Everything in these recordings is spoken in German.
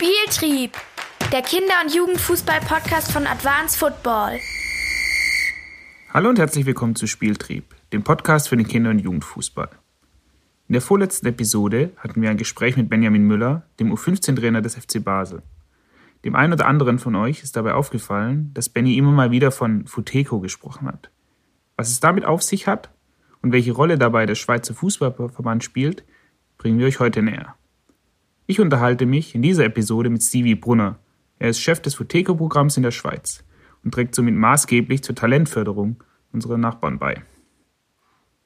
Spieltrieb, der Kinder- und Jugendfußball-Podcast von Advanced Football. Hallo und herzlich willkommen zu Spieltrieb, dem Podcast für den Kinder- und Jugendfußball. In der vorletzten Episode hatten wir ein Gespräch mit Benjamin Müller, dem U15-Trainer des FC Basel. Dem einen oder anderen von euch ist dabei aufgefallen, dass Benny immer mal wieder von Futeco gesprochen hat. Was es damit auf sich hat und welche Rolle dabei der Schweizer Fußballverband spielt, bringen wir euch heute näher. Ich unterhalte mich in dieser Episode mit Stevie Brunner. Er ist Chef des Futeco-Programms in der Schweiz und trägt somit maßgeblich zur Talentförderung unserer Nachbarn bei.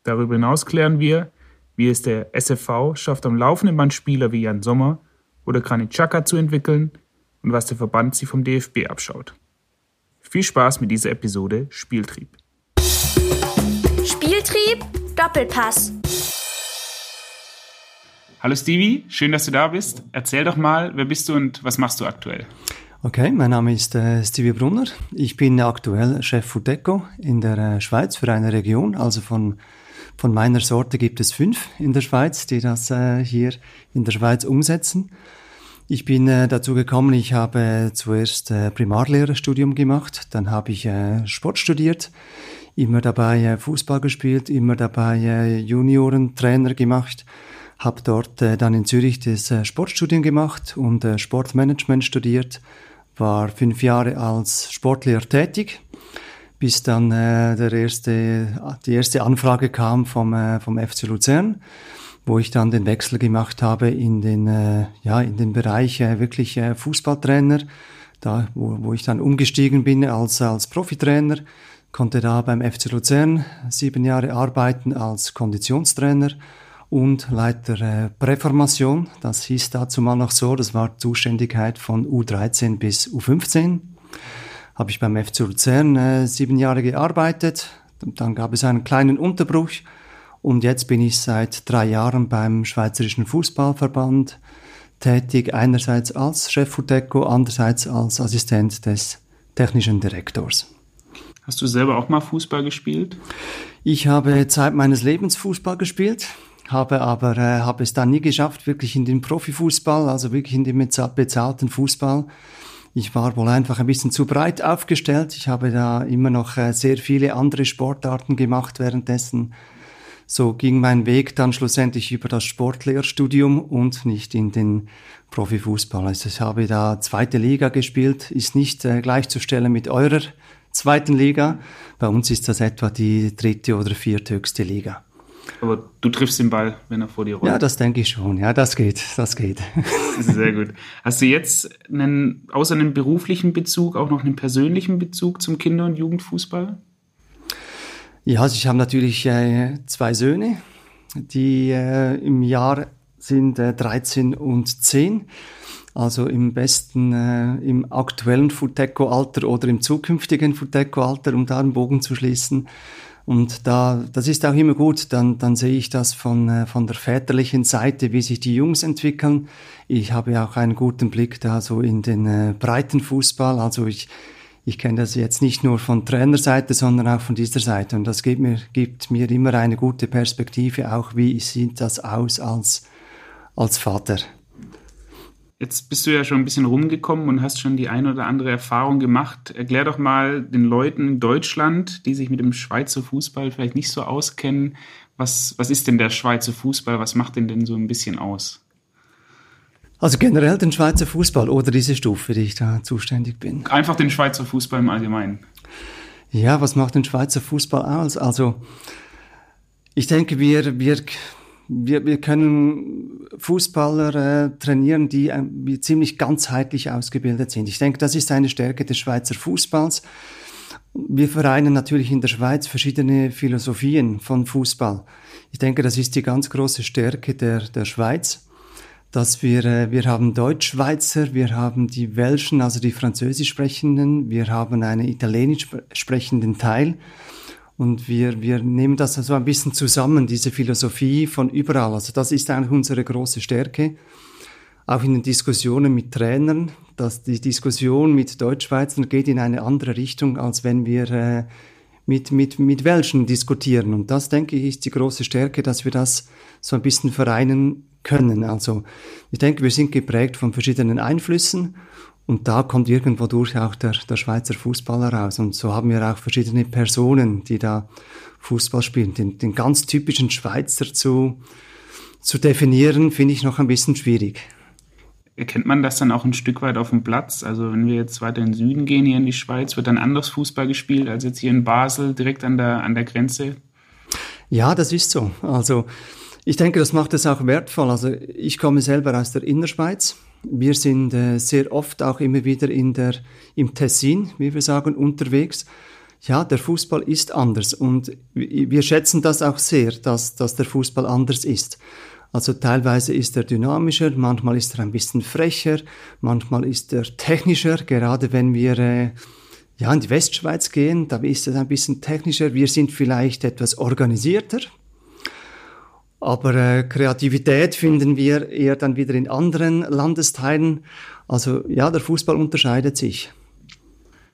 Darüber hinaus klären wir, wie es der SFV schafft, am laufenden Band Spieler wie Jan Sommer oder Granit Xhaka zu entwickeln und was der Verband sich vom DFB abschaut. Viel Spaß mit dieser Episode Spieltrieb. Spieltrieb, Doppelpass. Hallo Stevie, schön, dass du da bist. Erzähl doch mal, wer bist du und was machst du aktuell? Okay, mein Name ist äh, Stevie Brunner. Ich bin aktuell Chef Futeco in der äh, Schweiz für eine Region. Also von, von meiner Sorte gibt es fünf in der Schweiz, die das äh, hier in der Schweiz umsetzen. Ich bin äh, dazu gekommen, ich habe zuerst äh, Primarlehrerstudium gemacht, dann habe ich äh, Sport studiert, immer dabei äh, Fußball gespielt, immer dabei äh, Juniorentrainer gemacht, habe dort äh, dann in Zürich das äh, Sportstudium gemacht und äh, Sportmanagement studiert, war fünf Jahre als Sportlehrer tätig, bis dann der erste, die erste Anfrage kam vom, vom FC Luzern wo ich dann den Wechsel gemacht habe in den, äh, ja, in den Bereich äh, wirklich äh, Fußballtrainer, da, wo, wo ich dann umgestiegen bin als, als Profitrainer, konnte da beim FC Luzern sieben Jahre arbeiten als Konditionstrainer und Leiter äh, Präformation. Das hieß dazu mal noch so, das war Zuständigkeit von U13 bis U15. Habe ich beim FC Luzern äh, sieben Jahre gearbeitet. Dann gab es einen kleinen Unterbruch und jetzt bin ich seit drei Jahren beim Schweizerischen Fußballverband tätig, einerseits als Chef Futeco, andererseits als Assistent des technischen Direktors. Hast du selber auch mal Fußball gespielt? Ich habe Zeit meines Lebens Fußball gespielt, habe aber äh, habe es dann nie geschafft, wirklich in den Profifußball, also wirklich in den bezahlten Fußball. Ich war wohl einfach ein bisschen zu breit aufgestellt. Ich habe da immer noch äh, sehr viele andere Sportarten gemacht währenddessen so ging mein Weg dann schlussendlich über das Sportlehrstudium und nicht in den Profifußball. Also ich habe da zweite Liga gespielt, ist nicht äh, gleichzustellen mit eurer zweiten Liga. Bei uns ist das etwa die dritte oder vierthöchste Liga. Aber du triffst den Ball, wenn er vor dir rollt. Ja, das denke ich schon. Ja, das geht, das geht. Sehr gut. Hast du jetzt einen, außer einem beruflichen Bezug auch noch einen persönlichen Bezug zum Kinder- und Jugendfußball? Ja, also ich habe natürlich äh, zwei Söhne, die äh, im Jahr sind äh, 13 und 10. Also im besten, äh, im aktuellen Futeco-Alter oder im zukünftigen Futeco-Alter, um da einen Bogen zu schließen. Und da, das ist auch immer gut, dann, dann sehe ich das von, äh, von der väterlichen Seite, wie sich die Jungs entwickeln. Ich habe auch einen guten Blick da so in den äh, breiten Fußball. Also ich, ich kenne das jetzt nicht nur von Trainerseite, sondern auch von dieser Seite. Und das gibt mir, gibt mir immer eine gute Perspektive, auch wie sieht das aus als, als Vater. Jetzt bist du ja schon ein bisschen rumgekommen und hast schon die eine oder andere Erfahrung gemacht. Erklär doch mal den Leuten in Deutschland, die sich mit dem Schweizer Fußball vielleicht nicht so auskennen, was, was ist denn der Schweizer Fußball? Was macht den denn so ein bisschen aus? Also generell den Schweizer Fußball oder diese Stufe, die ich da zuständig bin. Einfach den Schweizer Fußball im Allgemeinen. Ja, was macht den Schweizer Fußball aus? Also ich denke, wir, wir, wir, wir können Fußballer äh, trainieren, die äh, ziemlich ganzheitlich ausgebildet sind. Ich denke, das ist eine Stärke des Schweizer Fußballs. Wir vereinen natürlich in der Schweiz verschiedene Philosophien von Fußball. Ich denke, das ist die ganz große Stärke der, der Schweiz dass wir, äh, wir haben Deutschschweizer, wir haben die Welschen, also die Französisch sprechenden, wir haben einen Italienisch sprechenden Teil. Und wir, wir nehmen das also ein bisschen zusammen, diese Philosophie von überall. Also das ist eigentlich unsere große Stärke. Auch in den Diskussionen mit Trainern, dass die Diskussion mit Deutschschweizern geht in eine andere Richtung, als wenn wir äh, mit, mit, mit Welschen diskutieren. Und das, denke ich, ist die große Stärke, dass wir das so ein bisschen vereinen können. Also ich denke, wir sind geprägt von verschiedenen Einflüssen und da kommt irgendwo durch auch der, der Schweizer Fußballer raus. Und so haben wir auch verschiedene Personen, die da Fußball spielen. Den, den ganz typischen Schweizer zu, zu definieren, finde ich noch ein bisschen schwierig. Erkennt man das dann auch ein Stück weit auf dem Platz? Also wenn wir jetzt weiter in den Süden gehen, hier in die Schweiz, wird dann anders Fußball gespielt als jetzt hier in Basel, direkt an der, an der Grenze? Ja, das ist so. Also ich denke, das macht es auch wertvoll. Also ich komme selber aus der Innerschweiz. Wir sind äh, sehr oft auch immer wieder in der, im Tessin, wie wir sagen, unterwegs. Ja, der Fußball ist anders und wir schätzen das auch sehr, dass, dass der Fußball anders ist. Also teilweise ist er dynamischer, manchmal ist er ein bisschen frecher, manchmal ist er technischer, gerade wenn wir äh, ja, in die Westschweiz gehen, da ist es ein bisschen technischer. Wir sind vielleicht etwas organisierter, aber äh, Kreativität finden wir eher dann wieder in anderen Landesteilen. Also ja, der Fußball unterscheidet sich.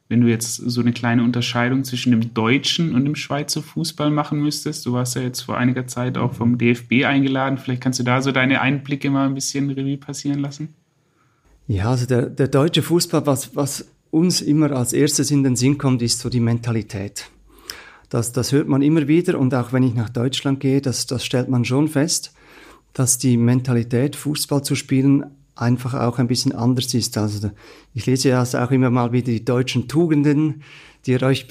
Wenn du jetzt so eine kleine Unterscheidung zwischen dem deutschen und dem Schweizer Fußball machen müsstest, du warst ja jetzt vor einiger Zeit auch vom DFB eingeladen, vielleicht kannst du da so deine Einblicke mal ein bisschen Revue passieren lassen? Ja, also der, der deutsche Fußball, was, was uns immer als erstes in den Sinn kommt, ist so die Mentalität. Das, das hört man immer wieder und auch wenn ich nach Deutschland gehe, das, das stellt man schon fest, dass die Mentalität, Fußball zu spielen, einfach auch ein bisschen anders ist. Also ich lese ja auch immer mal wieder die deutschen Tugenden, die ihr euch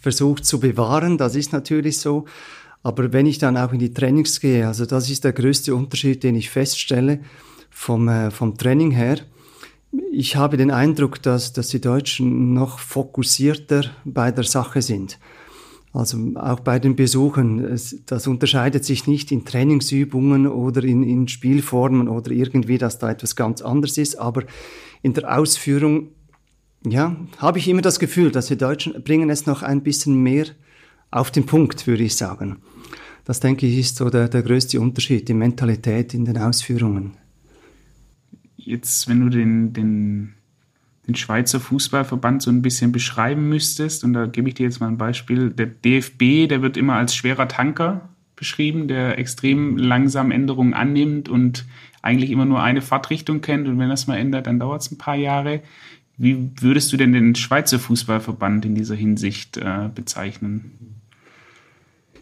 versucht zu bewahren. Das ist natürlich so. Aber wenn ich dann auch in die Trainings gehe, also das ist der größte Unterschied, den ich feststelle vom, äh, vom Training her. Ich habe den Eindruck, dass, dass die Deutschen noch fokussierter bei der Sache sind. Also auch bei den Besuchen, das unterscheidet sich nicht in Trainingsübungen oder in, in Spielformen oder irgendwie, dass da etwas ganz anderes ist, aber in der Ausführung, ja, habe ich immer das Gefühl, dass die Deutschen bringen es noch ein bisschen mehr auf den Punkt, würde ich sagen. Das denke ich ist so der, der größte Unterschied, die Mentalität in den Ausführungen. Jetzt, wenn du den, den den Schweizer Fußballverband so ein bisschen beschreiben müsstest, und da gebe ich dir jetzt mal ein Beispiel, der DFB, der wird immer als schwerer Tanker beschrieben, der extrem langsam Änderungen annimmt und eigentlich immer nur eine Fahrtrichtung kennt und wenn das mal ändert, dann dauert es ein paar Jahre. Wie würdest du denn den Schweizer Fußballverband in dieser Hinsicht äh, bezeichnen?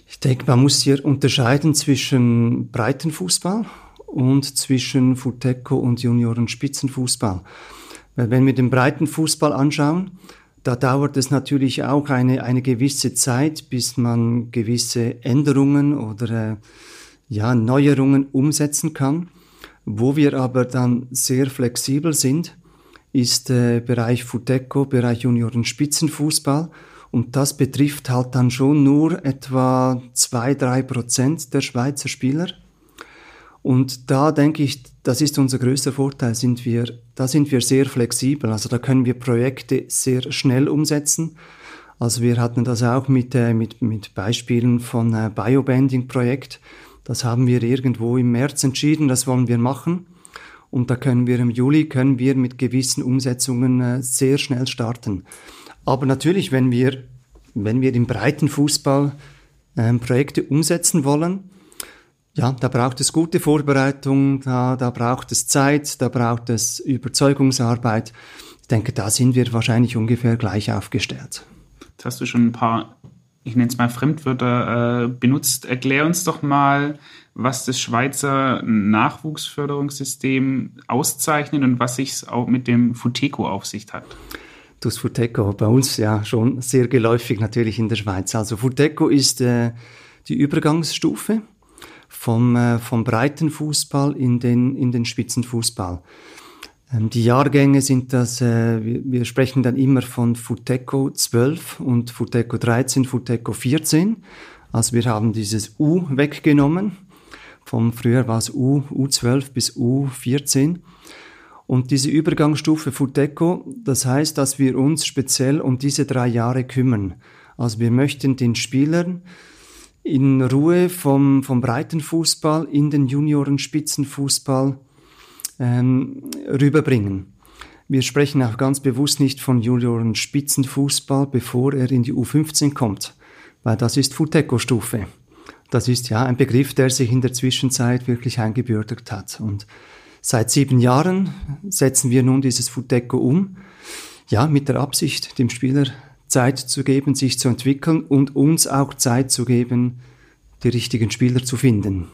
Ich denke, man muss hier unterscheiden zwischen Breitenfußball und zwischen Futeco und Junioren-Spitzenfußball. Wenn wir den breiten Fußball anschauen, da dauert es natürlich auch eine, eine gewisse Zeit, bis man gewisse Änderungen oder äh, ja, Neuerungen umsetzen kann. Wo wir aber dann sehr flexibel sind, ist äh, Bereich Futeco, Bereich Junioren Spitzenfußball. Und das betrifft halt dann schon nur etwa zwei, drei Prozent der Schweizer Spieler. Und da denke ich, das ist unser größter Vorteil, sind wir, da sind wir sehr flexibel. Also da können wir Projekte sehr schnell umsetzen. Also wir hatten das auch mit, äh, mit, mit Beispielen von äh, Biobanding-Projekt. Das haben wir irgendwo im März entschieden, das wollen wir machen. Und da können wir im Juli, können wir mit gewissen Umsetzungen äh, sehr schnell starten. Aber natürlich, wenn wir, wenn wir im breiten Fußball äh, Projekte umsetzen wollen, ja, da braucht es gute Vorbereitung, da, da braucht es Zeit, da braucht es Überzeugungsarbeit. Ich denke, da sind wir wahrscheinlich ungefähr gleich aufgestellt. Jetzt hast du schon ein paar, ich nenne es mal Fremdwörter äh, benutzt. Erklär uns doch mal, was das Schweizer Nachwuchsförderungssystem auszeichnet und was sich auch mit dem Futeco auf sich hat. Das Futeco, bei uns ja schon sehr geläufig natürlich in der Schweiz. Also Futeco ist äh, die Übergangsstufe vom, äh, vom Breitenfußball in den, in den Spitzenfußball. Ähm, die Jahrgänge sind das, äh, wir, wir, sprechen dann immer von Futeco 12 und Futeco 13, Futeco 14. Also wir haben dieses U weggenommen. Vom früher war es U, U12 bis U14. Und diese Übergangsstufe Futeco, das heißt, dass wir uns speziell um diese drei Jahre kümmern. Also wir möchten den Spielern in Ruhe vom, vom Breitenfußball in den Junioren-Spitzenfußball ähm, rüberbringen. Wir sprechen auch ganz bewusst nicht von Junioren-Spitzenfußball, bevor er in die U15 kommt, weil das ist Futeco-Stufe. Das ist ja ein Begriff, der sich in der Zwischenzeit wirklich eingebürgert hat. Und seit sieben Jahren setzen wir nun dieses Futeco um, ja, mit der Absicht, dem Spieler Zeit zu geben, sich zu entwickeln und uns auch Zeit zu geben, die richtigen Spieler zu finden.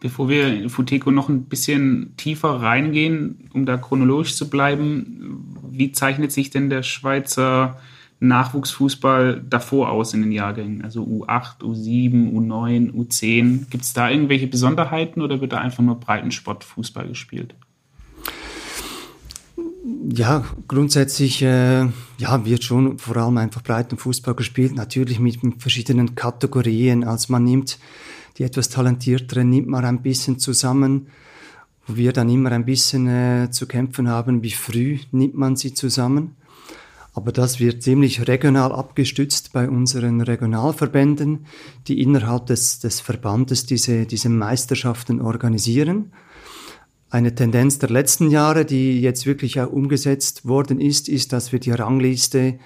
Bevor wir in Futeco noch ein bisschen tiefer reingehen, um da chronologisch zu bleiben, wie zeichnet sich denn der Schweizer Nachwuchsfußball davor aus in den Jahrgängen? Also U8, U7, U9, U10. Gibt es da irgendwelche Besonderheiten oder wird da einfach nur Breitensportfußball gespielt? Ja, grundsätzlich äh, ja, wird schon vor allem einfach Breitenfußball gespielt, natürlich mit, mit verschiedenen Kategorien. Also man nimmt die etwas talentierteren, nimmt man ein bisschen zusammen, wo wir dann immer ein bisschen äh, zu kämpfen haben, wie früh nimmt man sie zusammen. Aber das wird ziemlich regional abgestützt bei unseren Regionalverbänden, die innerhalb des, des Verbandes diese, diese Meisterschaften organisieren. Eine Tendenz der letzten Jahre, die jetzt wirklich auch umgesetzt worden ist, ist, dass wir die Rangliste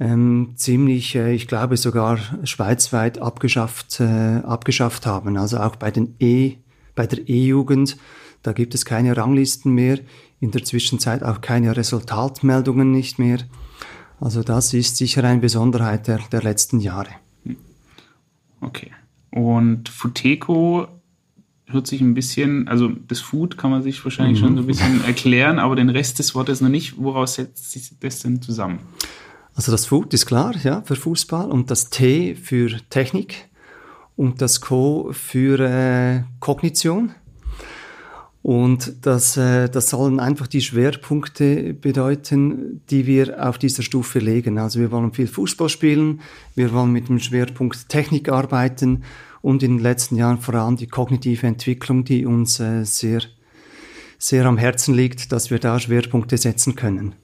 ähm, ziemlich, äh, ich glaube sogar schweizweit abgeschafft, äh, abgeschafft haben. Also auch bei den E, bei der E-Jugend, da gibt es keine Ranglisten mehr. In der Zwischenzeit auch keine Resultatmeldungen nicht mehr. Also das ist sicher eine Besonderheit der, der letzten Jahre. Okay. Und Futeco hört sich ein bisschen, also das Food kann man sich wahrscheinlich mhm. schon so ein bisschen erklären, aber den Rest des Wortes noch nicht. Woraus setzt sich das denn zusammen? Also das Food ist klar, ja, für Fußball und das T für Technik und das Co für äh, Kognition. Und das, äh, das sollen einfach die Schwerpunkte bedeuten, die wir auf dieser Stufe legen. Also wir wollen viel Fußball spielen, wir wollen mit dem Schwerpunkt Technik arbeiten und in den letzten Jahren vor allem die kognitive Entwicklung, die uns äh, sehr, sehr am Herzen liegt, dass wir da Schwerpunkte setzen können.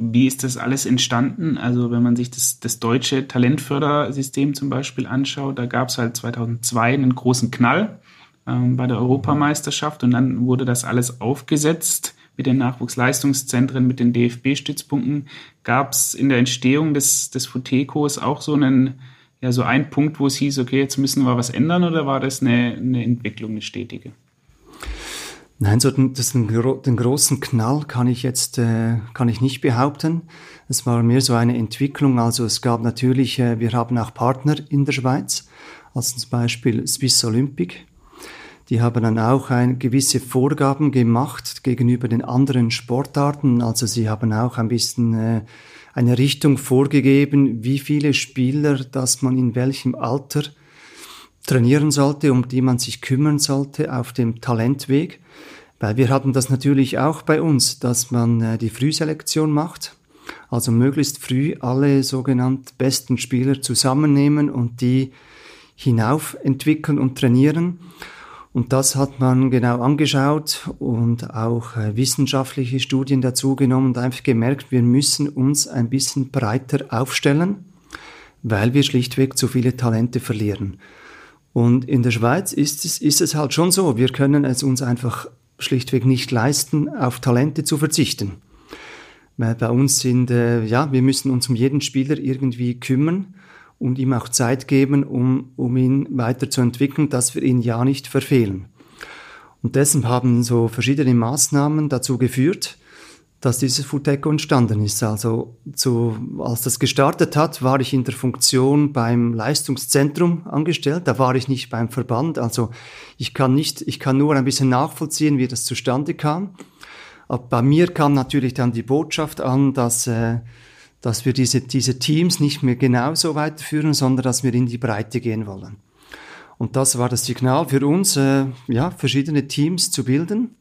Wie ist das alles entstanden? Also wenn man sich das, das deutsche Talentfördersystem zum Beispiel anschaut, da gab es halt 2002 einen großen Knall ähm, bei der Europameisterschaft und dann wurde das alles aufgesetzt mit den Nachwuchsleistungszentren, mit den DFB-Stützpunkten. Gab es in der Entstehung des, des Futecos auch so einen, ja, so einen Punkt, wo es hieß, okay, jetzt müssen wir was ändern oder war das eine, eine Entwicklung, eine stetige? Nein, so den, das, den, großen Knall kann ich jetzt äh, kann ich nicht behaupten. Es war mehr so eine Entwicklung. Also es gab natürlich, äh, wir haben auch Partner in der Schweiz, also zum Beispiel Swiss Olympic. Die haben dann auch ein, gewisse Vorgaben gemacht gegenüber den anderen Sportarten. Also sie haben auch ein bisschen äh, eine Richtung vorgegeben, wie viele Spieler, dass man in welchem Alter trainieren sollte, um die man sich kümmern sollte auf dem Talentweg. Weil wir hatten das natürlich auch bei uns, dass man äh, die Frühselektion macht. Also möglichst früh alle sogenannten besten Spieler zusammennehmen und die hinauf entwickeln und trainieren. Und das hat man genau angeschaut und auch äh, wissenschaftliche Studien dazu genommen und einfach gemerkt, wir müssen uns ein bisschen breiter aufstellen, weil wir schlichtweg zu viele Talente verlieren. Und in der Schweiz ist es, ist es halt schon so, wir können es uns einfach schlichtweg nicht leisten, auf Talente zu verzichten. Weil bei uns sind, äh, ja, wir müssen uns um jeden Spieler irgendwie kümmern und ihm auch Zeit geben, um, um ihn weiterzuentwickeln, dass wir ihn ja nicht verfehlen. Und deshalb haben so verschiedene Maßnahmen dazu geführt, dass dieses Futeco entstanden ist. Also zu, als das gestartet hat, war ich in der Funktion beim Leistungszentrum angestellt. Da war ich nicht beim Verband. Also ich kann nicht, ich kann nur ein bisschen nachvollziehen, wie das zustande kam. Aber bei mir kam natürlich dann die Botschaft an, dass äh, dass wir diese, diese Teams nicht mehr genauso weiterführen, sondern dass wir in die Breite gehen wollen. Und das war das Signal für uns, äh, ja, verschiedene Teams zu bilden.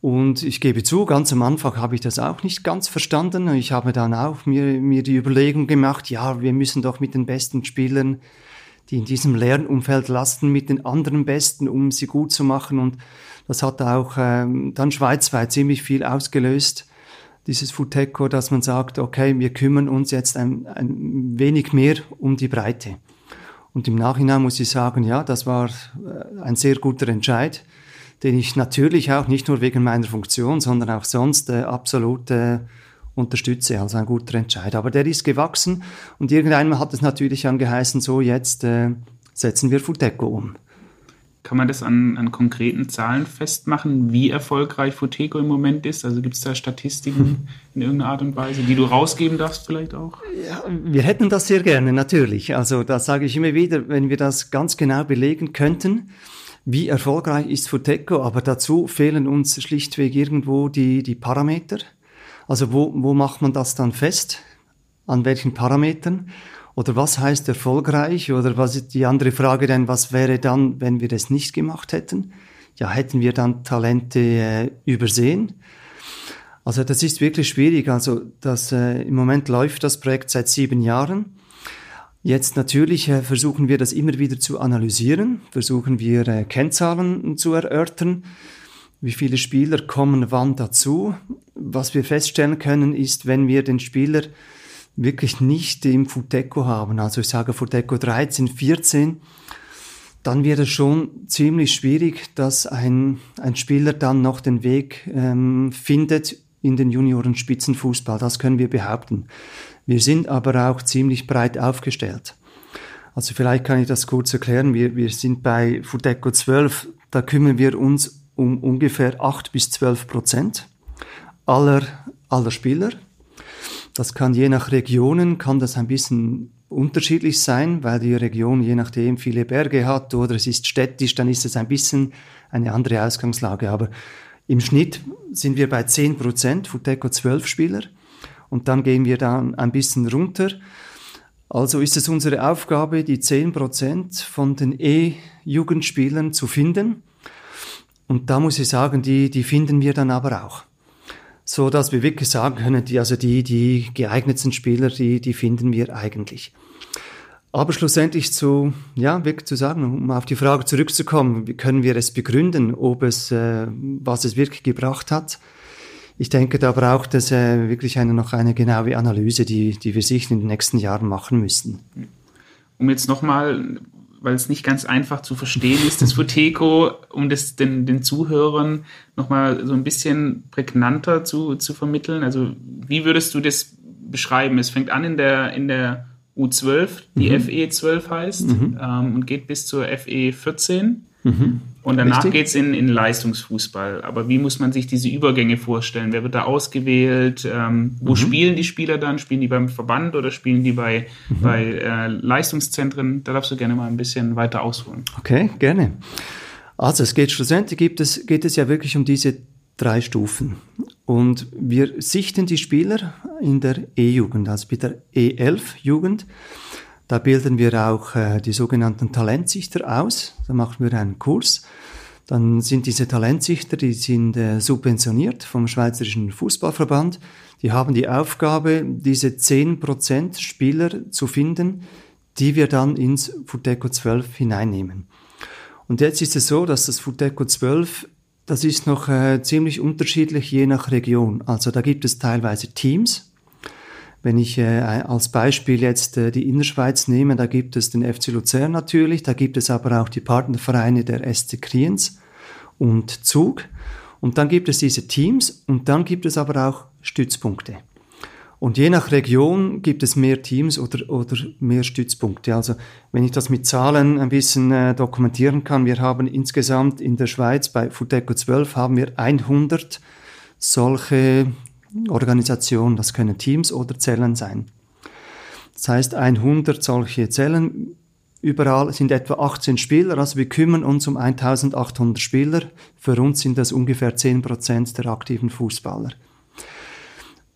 Und ich gebe zu, ganz am Anfang habe ich das auch nicht ganz verstanden. Ich habe dann auch mir, mir die Überlegung gemacht, ja, wir müssen doch mit den besten Spielern, die in diesem Lernumfeld lasten, mit den anderen Besten, um sie gut zu machen. Und das hat auch ähm, dann schweizweit ziemlich viel ausgelöst dieses Futeco, dass man sagt, okay, wir kümmern uns jetzt ein, ein wenig mehr um die Breite. Und im Nachhinein muss ich sagen, ja, das war äh, ein sehr guter Entscheid, den ich natürlich auch nicht nur wegen meiner Funktion, sondern auch sonst äh, absolut äh, unterstütze. Also ein guter Entscheid. Aber der ist gewachsen und irgendwann hat es natürlich angeheißen, so jetzt äh, setzen wir Futeco um. Kann man das an, an konkreten Zahlen festmachen, wie erfolgreich Futeco im Moment ist? Also gibt es da Statistiken in irgendeiner Art und Weise, die du rausgeben darfst vielleicht auch? Ja, wir hätten das sehr gerne, natürlich. Also da sage ich immer wieder, wenn wir das ganz genau belegen könnten, wie erfolgreich ist Futeco, aber dazu fehlen uns schlichtweg irgendwo die, die Parameter. Also wo, wo macht man das dann fest? An welchen Parametern? Oder was heißt erfolgreich? Oder was ist die andere Frage denn, was wäre dann, wenn wir das nicht gemacht hätten? Ja, hätten wir dann Talente äh, übersehen? Also das ist wirklich schwierig. Also das, äh, im Moment läuft das Projekt seit sieben Jahren. Jetzt natürlich äh, versuchen wir das immer wieder zu analysieren, versuchen wir äh, Kennzahlen zu erörtern, wie viele Spieler kommen wann dazu. Was wir feststellen können, ist, wenn wir den Spieler wirklich nicht im Futeco haben, also ich sage Futeco 13, 14, dann wird es schon ziemlich schwierig, dass ein, ein Spieler dann noch den Weg ähm, findet in den Junioren-Spitzenfußball. Das können wir behaupten. Wir sind aber auch ziemlich breit aufgestellt. Also vielleicht kann ich das kurz erklären. Wir, wir sind bei Futeco 12, da kümmern wir uns um ungefähr 8 bis 12 Prozent aller, aller Spieler. Das kann je nach Regionen, kann das ein bisschen unterschiedlich sein, weil die Region je nachdem viele Berge hat oder es ist städtisch, dann ist es ein bisschen eine andere Ausgangslage. Aber im Schnitt sind wir bei 10 Prozent, Futeco 12 Spieler und dann gehen wir dann ein bisschen runter. Also ist es unsere Aufgabe, die 10 Prozent von den E-Jugendspielern zu finden. Und da muss ich sagen, die, die finden wir dann aber auch so dass wir wirklich sagen können, die, also die, die geeignetsten Spieler, die, die finden wir eigentlich. Aber schlussendlich zu, ja, wirklich zu sagen, um auf die Frage zurückzukommen, wie können wir es begründen, ob es, äh, was es wirklich gebracht hat? Ich denke, da braucht es äh, wirklich eine, noch eine genaue Analyse, die, die wir sicher in den nächsten Jahren machen müssen. Um jetzt nochmal weil es nicht ganz einfach zu verstehen ist, das Futeco, um das den, den Zuhörern nochmal so ein bisschen prägnanter zu, zu vermitteln. Also wie würdest du das beschreiben? Es fängt an in der, in der U12, die mhm. FE 12 heißt, mhm. ähm, und geht bis zur FE 14. Mhm. Und danach geht es in, in Leistungsfußball. Aber wie muss man sich diese Übergänge vorstellen? Wer wird da ausgewählt? Ähm, wo mhm. spielen die Spieler dann? Spielen die beim Verband oder spielen die bei, mhm. bei äh, Leistungszentren? Da darfst du gerne mal ein bisschen weiter ausholen. Okay, gerne. Also es geht schlussendlich geht es, geht es ja wirklich um diese drei Stufen. Und wir sichten die Spieler in der E-Jugend, also bei der E11-Jugend. Da bilden wir auch äh, die sogenannten Talentsichter aus. Da machen wir einen Kurs. Dann sind diese Talentsichter, die sind äh, subventioniert vom Schweizerischen Fußballverband. Die haben die Aufgabe, diese 10% Spieler zu finden, die wir dann ins Futeco 12 hineinnehmen. Und jetzt ist es so, dass das Futeco 12, das ist noch äh, ziemlich unterschiedlich je nach Region. Also da gibt es teilweise Teams, wenn ich äh, als Beispiel jetzt äh, die Innerschweiz nehme, da gibt es den FC Luzern natürlich, da gibt es aber auch die Partnervereine der SC Kriens und Zug. Und dann gibt es diese Teams und dann gibt es aber auch Stützpunkte. Und je nach Region gibt es mehr Teams oder, oder mehr Stützpunkte. Also wenn ich das mit Zahlen ein bisschen äh, dokumentieren kann, wir haben insgesamt in der Schweiz bei Futeco 12 haben wir 100 solche Organisation, das können Teams oder Zellen sein. Das heißt, 100 solche Zellen, überall sind etwa 18 Spieler, also wir kümmern uns um 1800 Spieler. Für uns sind das ungefähr 10 Prozent der aktiven Fußballer.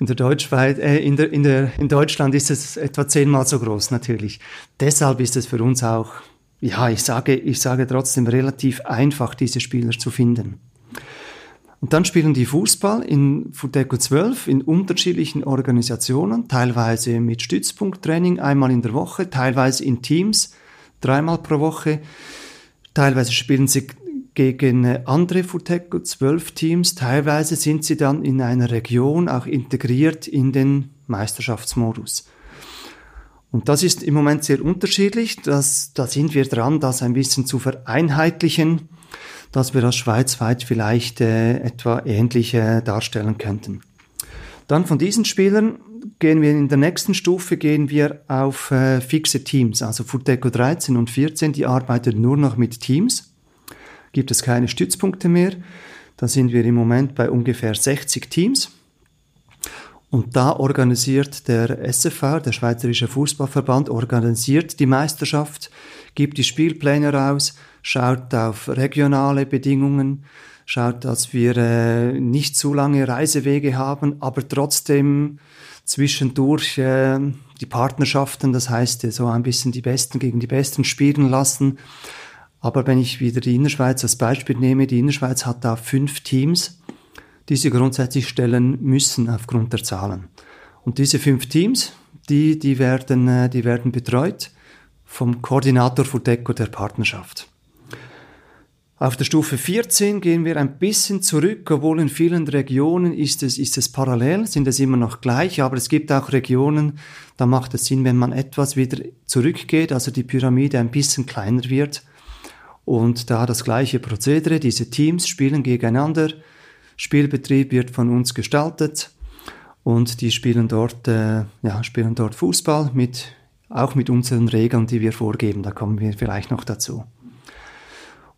In, der Deutschschweiz, äh, in, der, in, der, in Deutschland ist es etwa zehnmal so groß natürlich. Deshalb ist es für uns auch, ja, ich sage, ich sage trotzdem relativ einfach, diese Spieler zu finden. Und dann spielen die Fußball in Futeco 12 in unterschiedlichen Organisationen, teilweise mit Stützpunkttraining einmal in der Woche, teilweise in Teams dreimal pro Woche. Teilweise spielen sie gegen andere Futeco 12 Teams, teilweise sind sie dann in einer Region auch integriert in den Meisterschaftsmodus. Und das ist im Moment sehr unterschiedlich. Das, da sind wir dran, das ein bisschen zu vereinheitlichen dass wir das schweizweit vielleicht äh, etwa ähnlich äh, darstellen könnten. Dann von diesen Spielern gehen wir in der nächsten Stufe gehen wir auf äh, fixe Teams. Also Futeco 13 und 14, die arbeiten nur noch mit Teams. Gibt es keine Stützpunkte mehr. Da sind wir im Moment bei ungefähr 60 Teams. Und da organisiert der SFV, der Schweizerische Fußballverband, organisiert die Meisterschaft, gibt die Spielpläne raus, schaut auf regionale Bedingungen, schaut, dass wir äh, nicht zu lange Reisewege haben, aber trotzdem zwischendurch äh, die Partnerschaften, das heißt so ein bisschen die Besten gegen die Besten spielen lassen. Aber wenn ich wieder die Innerschweiz als Beispiel nehme, die Innerschweiz hat da fünf Teams, die sie grundsätzlich stellen müssen aufgrund der Zahlen. Und diese fünf Teams, die, die, werden, äh, die werden betreut vom Koordinator Futeco der Partnerschaft. Auf der Stufe 14 gehen wir ein bisschen zurück, obwohl in vielen Regionen ist es, ist es parallel, sind es immer noch gleich, aber es gibt auch Regionen, da macht es Sinn, wenn man etwas wieder zurückgeht, also die Pyramide ein bisschen kleiner wird. Und da das gleiche Prozedere, diese Teams spielen gegeneinander, Spielbetrieb wird von uns gestaltet und die spielen dort, äh, ja, spielen dort Fußball mit, auch mit unseren Regeln, die wir vorgeben, da kommen wir vielleicht noch dazu.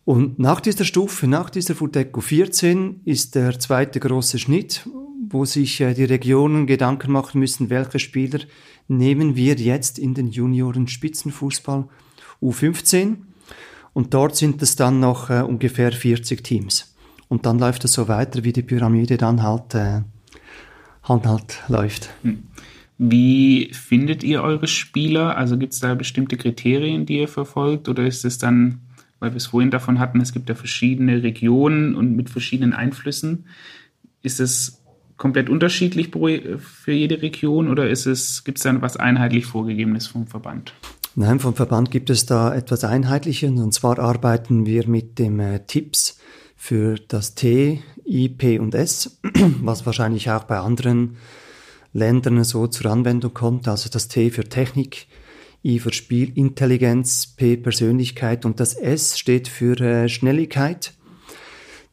Und nach dieser Stufe, nach dieser Futeco 14, ist der zweite große Schnitt, wo sich äh, die Regionen Gedanken machen müssen, welche Spieler nehmen wir jetzt in den Junioren Spitzenfußball U15. Und dort sind es dann noch äh, ungefähr 40 Teams. Und dann läuft es so weiter, wie die Pyramide dann halt, äh, halt, halt läuft. Hm. Wie findet ihr eure Spieler? Also gibt es da bestimmte Kriterien, die ihr verfolgt? Oder ist es dann weil wir es vorhin davon hatten, es gibt ja verschiedene Regionen und mit verschiedenen Einflüssen. Ist es komplett unterschiedlich für jede Region oder ist es, gibt es dann was einheitlich vorgegebenes vom Verband? Nein, vom Verband gibt es da etwas Einheitliches und zwar arbeiten wir mit dem äh, Tipps für das T, I, P und S, was wahrscheinlich auch bei anderen Ländern so zur Anwendung kommt. Also das T für Technik, I für Spielintelligenz, P Persönlichkeit und das S steht für äh, Schnelligkeit.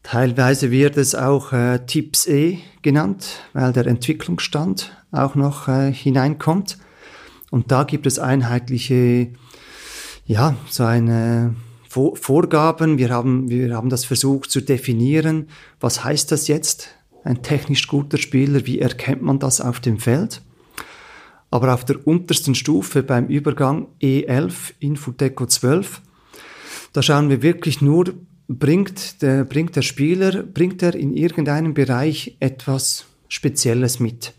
Teilweise wird es auch äh, Tipps E genannt, weil der Entwicklungsstand auch noch äh, hineinkommt. Und da gibt es einheitliche, ja, so eine Vor Vorgaben. Wir haben, wir haben das versucht zu definieren. Was heißt das jetzt? Ein technisch guter Spieler, wie erkennt man das auf dem Feld? Aber auf der untersten Stufe beim Übergang E11 Infoteco 12, da schauen wir wirklich nur, bringt der, bringt der Spieler, bringt er in irgendeinem Bereich etwas Spezielles mit.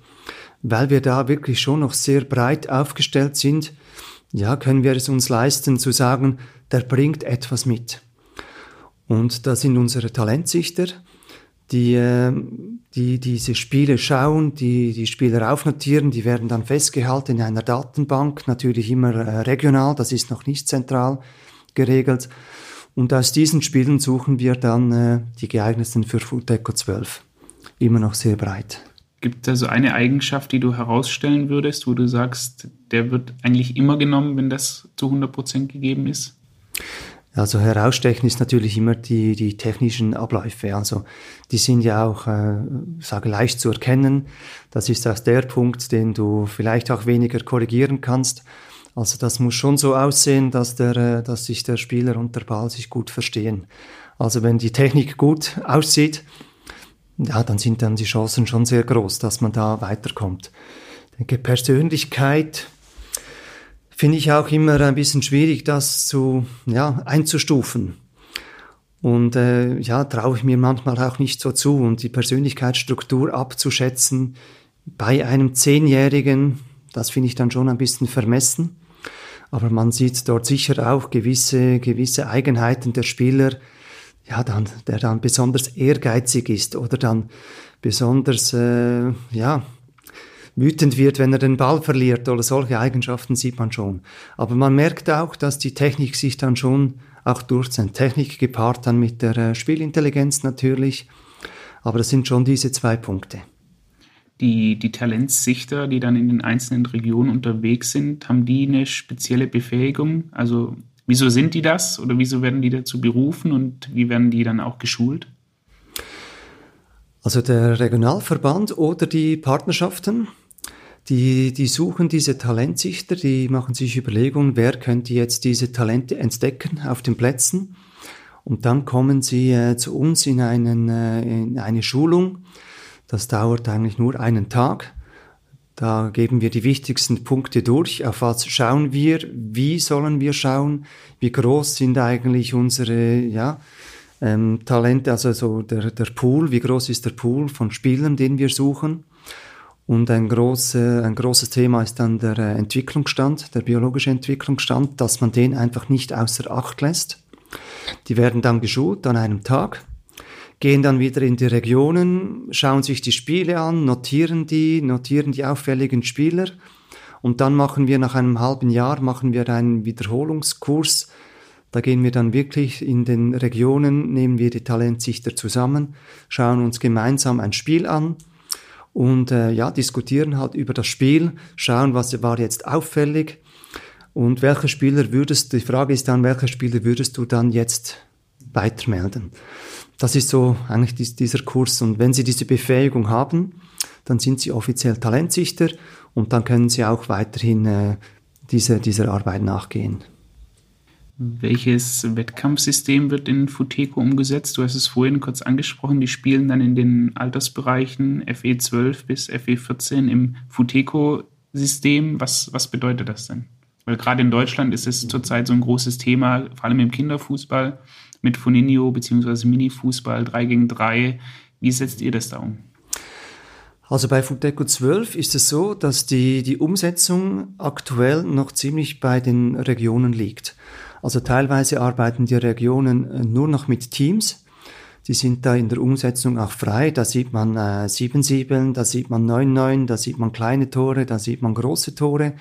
Weil wir da wirklich schon noch sehr breit aufgestellt sind, ja, können wir es uns leisten zu sagen, der bringt etwas mit. Und da sind unsere Talentsichter, die, ähm, die diese Spiele schauen, die die Spieler aufnotieren, die werden dann festgehalten in einer Datenbank, natürlich immer äh, regional, das ist noch nicht zentral geregelt. Und aus diesen Spielen suchen wir dann äh, die geeignetsten für Futeco 12. Immer noch sehr breit. Gibt es also eine Eigenschaft, die du herausstellen würdest, wo du sagst, der wird eigentlich immer genommen, wenn das zu 100 Prozent gegeben ist? Also herausstechen ist natürlich immer die, die technischen Abläufe. Also die sind ja auch, äh, sage leicht zu erkennen. Das ist auch der Punkt, den du vielleicht auch weniger korrigieren kannst. Also das muss schon so aussehen, dass der, äh, dass sich der Spieler und der Ball sich gut verstehen. Also wenn die Technik gut aussieht, ja, dann sind dann die Chancen schon sehr groß, dass man da weiterkommt. Ich denke, Persönlichkeit, finde ich auch immer ein bisschen schwierig, das zu, ja, einzustufen. Und äh, ja, traue ich mir manchmal auch nicht so zu und die Persönlichkeitsstruktur abzuschätzen bei einem Zehnjährigen, das finde ich dann schon ein bisschen vermessen. Aber man sieht dort sicher auch gewisse, gewisse Eigenheiten der Spieler, ja, dann, der dann besonders ehrgeizig ist oder dann besonders, äh, ja, wütend wird, wenn er den Ball verliert oder solche Eigenschaften sieht man schon. Aber man merkt auch, dass die Technik sich dann schon auch durchsetzt. Technik gepaart dann mit der äh, Spielintelligenz natürlich. Aber das sind schon diese zwei Punkte. Die, die Talentssichter, die dann in den einzelnen Regionen unterwegs sind, haben die eine spezielle Befähigung? Also wieso sind die das oder wieso werden die dazu berufen und wie werden die dann auch geschult? Also der Regionalverband oder die Partnerschaften, Die, die suchen diese Talentsichter, die machen sich Überlegungen, wer könnte jetzt diese Talente entdecken auf den Plätzen. Und dann kommen sie äh, zu uns in, einen, äh, in eine Schulung. Das dauert eigentlich nur einen Tag. Da geben wir die wichtigsten Punkte durch. Auf was schauen wir? Wie sollen wir schauen? Wie groß sind eigentlich unsere ja, ähm, Talente, also so der, der Pool? Wie groß ist der Pool von Spielern, den wir suchen? Und ein, groß, ein großes Thema ist dann der äh, Entwicklungsstand, der biologische Entwicklungsstand, dass man den einfach nicht außer Acht lässt. Die werden dann geschult an einem Tag, gehen dann wieder in die Regionen, schauen sich die Spiele an, notieren die, notieren die auffälligen Spieler und dann machen wir nach einem halben Jahr machen wir einen Wiederholungskurs. Da gehen wir dann wirklich in den Regionen, nehmen wir die Talentsichter zusammen, schauen uns gemeinsam ein Spiel an und äh, ja, diskutieren halt über das Spiel, schauen, was war jetzt auffällig und welche Spieler würdest, die Frage ist dann, welche Spieler würdest du dann jetzt weitermelden? Das ist so eigentlich dies, dieser Kurs und wenn Sie diese Befähigung haben, dann sind Sie offiziell Talentsichter und dann können Sie auch weiterhin äh, diese, dieser Arbeit nachgehen. Welches Wettkampfsystem wird in Futeco umgesetzt? Du hast es vorhin kurz angesprochen. Die spielen dann in den Altersbereichen FE12 bis FE14 im Futeco-System. Was, was bedeutet das denn? Weil gerade in Deutschland ist es zurzeit so ein großes Thema, vor allem im Kinderfußball mit Funinho bzw. Mini-Fußball 3 gegen 3. Wie setzt ihr das da um? Also bei Futeco 12 ist es so, dass die, die Umsetzung aktuell noch ziemlich bei den Regionen liegt. Also teilweise arbeiten die Regionen äh, nur noch mit Teams. Die sind da in der Umsetzung auch frei. Da sieht man äh, 7-7, da sieht man 9-9, da sieht man kleine Tore, da sieht man große Tore.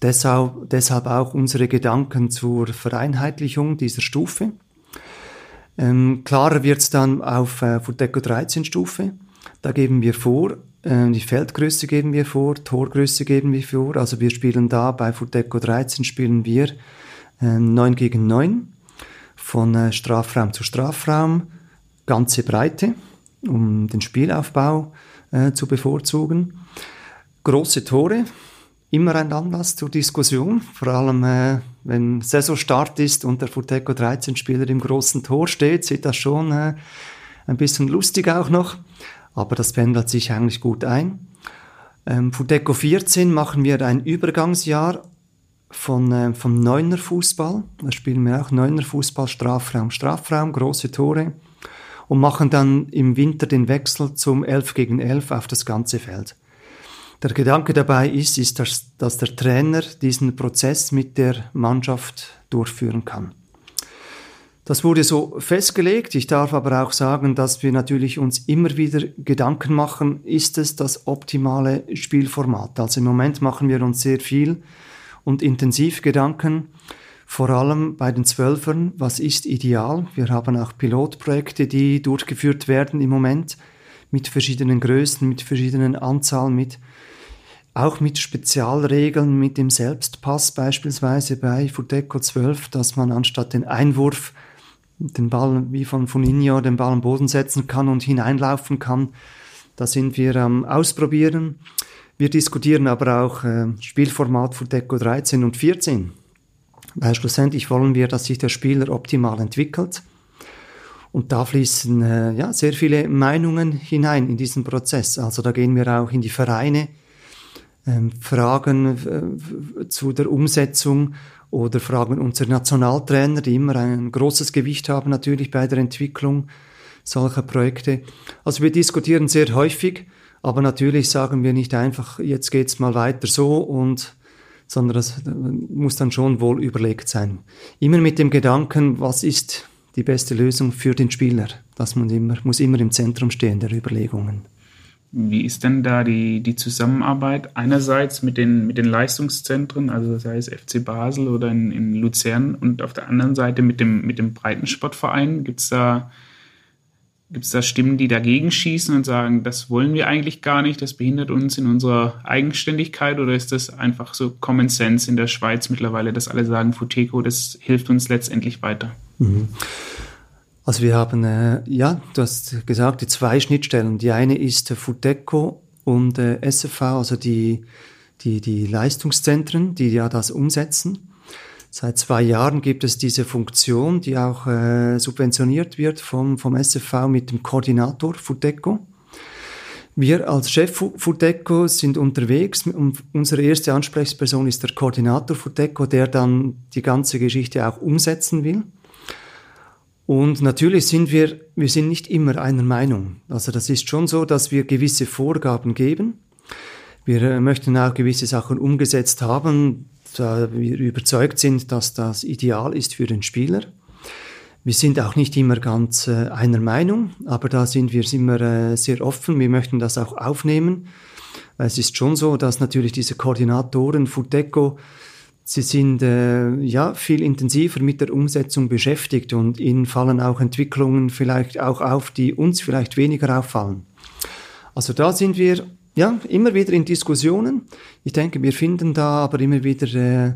Deshalb, deshalb auch unsere Gedanken zur Vereinheitlichung dieser Stufe. Ähm, klarer wird's dann auf äh, Futeco 13 Stufe. Da geben wir vor, äh, die Feldgröße geben wir vor, Torgröße geben wir vor. Also wir spielen da bei Futeco 13 spielen wir 9 ähm, gegen 9 von äh, Strafraum zu Strafraum, ganze Breite, um den Spielaufbau äh, zu bevorzugen. Große Tore, immer ein Anlass zur Diskussion, vor allem äh, wenn Saisonstart ist und der Futeco 13 Spieler im großen Tor steht, sieht das schon äh, ein bisschen lustig auch noch, aber das pendelt sich eigentlich gut ein. Ähm, Futeco 14 machen wir ein Übergangsjahr von, äh, vom Neuner Fußball. Da spielen wir auch Neuner Fußball, Strafraum, Strafraum, große Tore und machen dann im Winter den Wechsel zum 11 gegen 11 auf das ganze Feld. Der Gedanke dabei ist, ist dass, dass der Trainer diesen Prozess mit der Mannschaft durchführen kann. Das wurde so festgelegt. Ich darf aber auch sagen, dass wir natürlich uns immer wieder Gedanken machen, ist es das optimale Spielformat? Also im Moment machen wir uns sehr viel und intensiv Gedanken, vor allem bei den Zwölfern, was ist ideal. Wir haben auch Pilotprojekte, die durchgeführt werden im Moment mit verschiedenen Größen, mit verschiedenen Anzahlen, mit auch mit Spezialregeln, mit dem Selbstpass beispielsweise bei Futeco 12, dass man anstatt den Einwurf den Ball wie von Funinho den Ball am Boden setzen kann und hineinlaufen kann. Da sind wir am Ausprobieren. Wir diskutieren aber auch äh, Spielformat für Deco 13 und 14. Weil schlussendlich wollen wir, dass sich der Spieler optimal entwickelt. Und da fließen äh, ja, sehr viele Meinungen hinein in diesen Prozess. Also da gehen wir auch in die Vereine, ähm, Fragen äh, zu der Umsetzung oder fragen unsere Nationaltrainer, die immer ein großes Gewicht haben natürlich bei der Entwicklung solcher Projekte. Also wir diskutieren sehr häufig aber natürlich sagen wir nicht einfach, jetzt geht's mal weiter so und sondern das muss dann schon wohl überlegt sein. Immer mit dem Gedanken, was ist die beste Lösung für den Spieler? Das muss immer, muss immer im Zentrum stehen der Überlegungen. Wie ist denn da die, die Zusammenarbeit einerseits mit den, mit den Leistungszentren, also sei es FC Basel oder in, in Luzern, und auf der anderen Seite mit dem, mit dem Breitensportverein? Gibt es da Gibt es da Stimmen, die dagegen schießen und sagen, das wollen wir eigentlich gar nicht, das behindert uns in unserer Eigenständigkeit oder ist das einfach so Common Sense in der Schweiz mittlerweile, dass alle sagen, Futeco, das hilft uns letztendlich weiter? Mhm. Also wir haben, äh, ja, du hast gesagt, die zwei Schnittstellen. Die eine ist Futeco und äh, SFV, also die, die, die Leistungszentren, die ja das umsetzen. Seit zwei Jahren gibt es diese Funktion, die auch äh, subventioniert wird vom, vom SFV mit dem Koordinator Futeco. Wir als Chef Futeco sind unterwegs und unsere erste Ansprechperson ist der Koordinator Futeco, der dann die ganze Geschichte auch umsetzen will. Und natürlich sind wir, wir sind nicht immer einer Meinung. Also das ist schon so, dass wir gewisse Vorgaben geben. Wir äh, möchten auch gewisse Sachen umgesetzt haben, da wir überzeugt sind, dass das ideal ist für den Spieler. Wir sind auch nicht immer ganz äh, einer Meinung, aber da sind wir immer äh, sehr offen. Wir möchten das auch aufnehmen. Es ist schon so, dass natürlich diese Koordinatoren Futeco Sie sind äh, ja viel intensiver mit der Umsetzung beschäftigt und ihnen fallen auch Entwicklungen vielleicht auch auf, die uns vielleicht weniger auffallen. Also da sind wir ja immer wieder in Diskussionen. Ich denke, wir finden da aber immer wieder äh,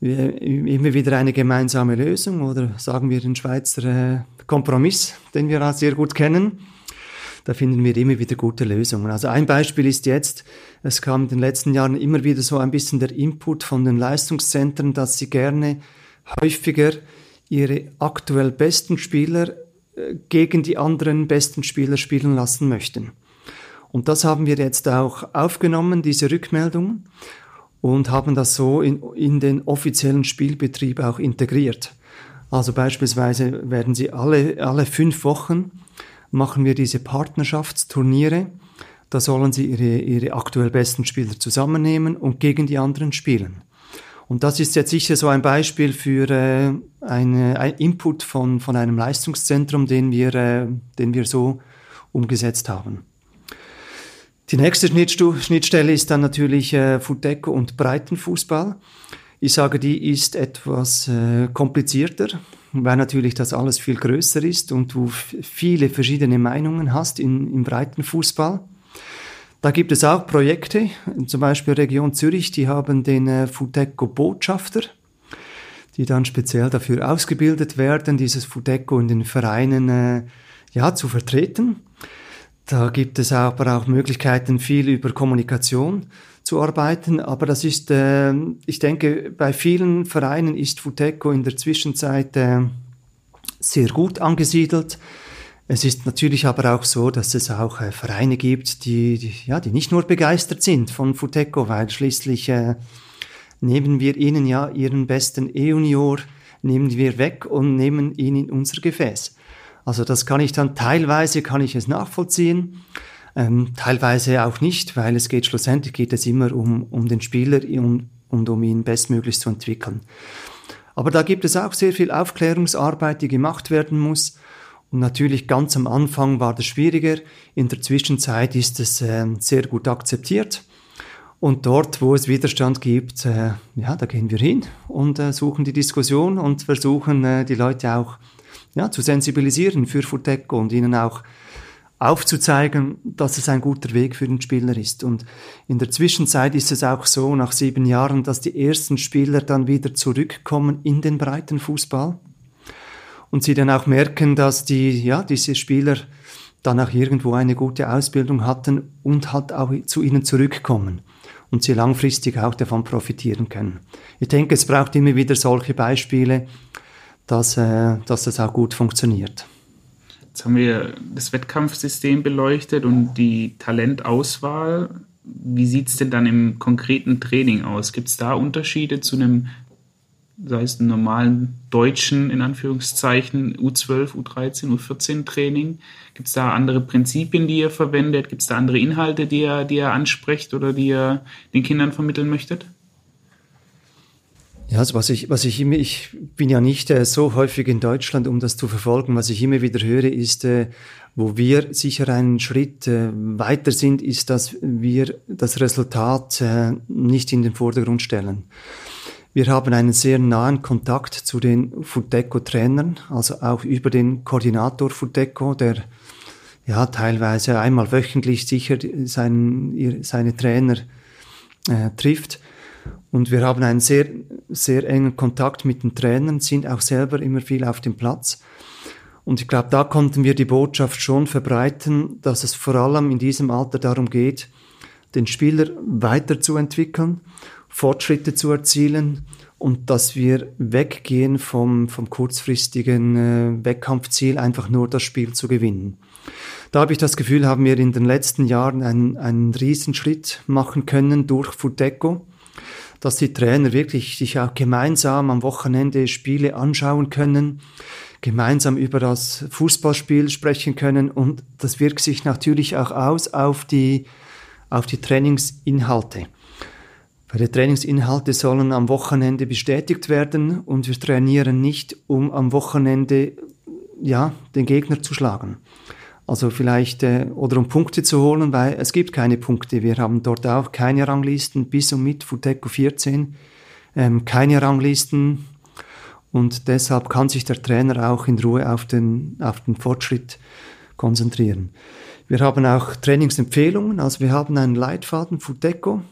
immer wieder eine gemeinsame Lösung oder sagen wir den Schweizer äh, Kompromiss, den wir sehr gut kennen da finden wir immer wieder gute Lösungen. Also ein Beispiel ist jetzt, es kam in den letzten Jahren immer wieder so ein bisschen der Input von den Leistungszentren, dass sie gerne häufiger ihre aktuell besten Spieler äh, gegen die anderen besten Spieler spielen lassen möchten. Und das haben wir jetzt auch aufgenommen, diese Rückmeldungen, und haben das so in, in den offiziellen Spielbetrieb auch integriert. Also beispielsweise werden sie alle, alle fünf Wochen machen wir diese Partnerschaftsturniere. Da sollen sie ihre, ihre aktuell besten Spieler zusammennehmen und gegen die anderen spielen. Und das ist jetzt sicher so ein Beispiel für äh, eine, ein Input von, von einem Leistungszentrum, den wir, äh, den wir so umgesetzt haben. Die nächste Schnittstelle ist dann natürlich äh, Futeco und Breitenfußball. Ich sage, die ist etwas äh, komplizierter weil natürlich das alles viel größer ist und du viele verschiedene Meinungen hast in, im breiten Fußball. Da gibt es auch Projekte, zum Beispiel Region Zürich, die haben den äh, Futeco Botschafter, die dann speziell dafür ausgebildet werden, dieses Futeco in den Vereinen äh, ja, zu vertreten. Da gibt es aber auch Möglichkeiten, viel über Kommunikation zu arbeiten. Aber das ist, äh, ich denke, bei vielen Vereinen ist Futeco in der Zwischenzeit äh, sehr gut angesiedelt. Es ist natürlich aber auch so, dass es auch äh, Vereine gibt, die, die, ja, die nicht nur begeistert sind von Futeco, weil schließlich äh, nehmen wir ihnen ja ihren besten E-Junior, nehmen wir weg und nehmen ihn in unser Gefäß. Also das kann ich dann teilweise, kann ich es nachvollziehen, ähm, teilweise auch nicht, weil es geht schlussendlich geht es immer um, um den Spieler und, und um ihn bestmöglich zu entwickeln. Aber da gibt es auch sehr viel Aufklärungsarbeit, die gemacht werden muss. Und natürlich ganz am Anfang war das schwieriger. In der Zwischenzeit ist es äh, sehr gut akzeptiert. Und dort, wo es Widerstand gibt, äh, ja, da gehen wir hin und äh, suchen die Diskussion und versuchen, äh, die Leute auch ja, zu sensibilisieren für Futeco und ihnen auch aufzuzeigen, dass es ein guter Weg für den Spieler ist. Und in der Zwischenzeit ist es auch so, nach sieben Jahren, dass die ersten Spieler dann wieder zurückkommen in den breiten Fußball und sie dann auch merken, dass die, ja, diese Spieler dann auch irgendwo eine gute Ausbildung hatten und halt auch zu ihnen zurückkommen und sie langfristig auch davon profitieren können. Ich denke, es braucht immer wieder solche Beispiele, dass, äh, dass das auch gut funktioniert. Jetzt haben wir das Wettkampfsystem beleuchtet und die Talentauswahl. Wie sieht es denn dann im konkreten Training aus? Gibt es da Unterschiede zu einem, sei es einem normalen deutschen, in Anführungszeichen, U12, U13, U14 Training? Gibt es da andere Prinzipien, die ihr verwendet? Gibt es da andere Inhalte, die ihr, die ihr ansprecht oder die ihr den Kindern vermitteln möchtet? Ja, also was ich, was ich immer, ich bin ja nicht äh, so häufig in Deutschland, um das zu verfolgen. Was ich immer wieder höre, ist, äh, wo wir sicher einen Schritt äh, weiter sind, ist, dass wir das Resultat äh, nicht in den Vordergrund stellen. Wir haben einen sehr nahen Kontakt zu den Futeco-Trainern, also auch über den Koordinator Futeco, der ja teilweise einmal wöchentlich sicher seinen, seine Trainer äh, trifft. Und wir haben einen sehr, sehr engen Kontakt mit den Trainern, sind auch selber immer viel auf dem Platz. Und ich glaube, da konnten wir die Botschaft schon verbreiten, dass es vor allem in diesem Alter darum geht, den Spieler weiterzuentwickeln, Fortschritte zu erzielen und dass wir weggehen vom, vom kurzfristigen äh, Wettkampfziel, einfach nur das Spiel zu gewinnen. Da habe ich das Gefühl, haben wir in den letzten Jahren einen, einen Riesenschritt machen können durch Futeco, dass die Trainer wirklich sich auch gemeinsam am Wochenende Spiele anschauen können, gemeinsam über das Fußballspiel sprechen können und das wirkt sich natürlich auch aus auf die, auf die Trainingsinhalte. Weil die Trainingsinhalte sollen am Wochenende bestätigt werden und wir trainieren nicht, um am Wochenende ja, den Gegner zu schlagen. Also vielleicht äh, oder um Punkte zu holen, weil es gibt keine Punkte. Wir haben dort auch keine Ranglisten bis und mit Futeco 14, ähm, keine Ranglisten und deshalb kann sich der Trainer auch in Ruhe auf den, auf den Fortschritt konzentrieren. Wir haben auch Trainingsempfehlungen, also wir haben einen Leitfaden Futeco,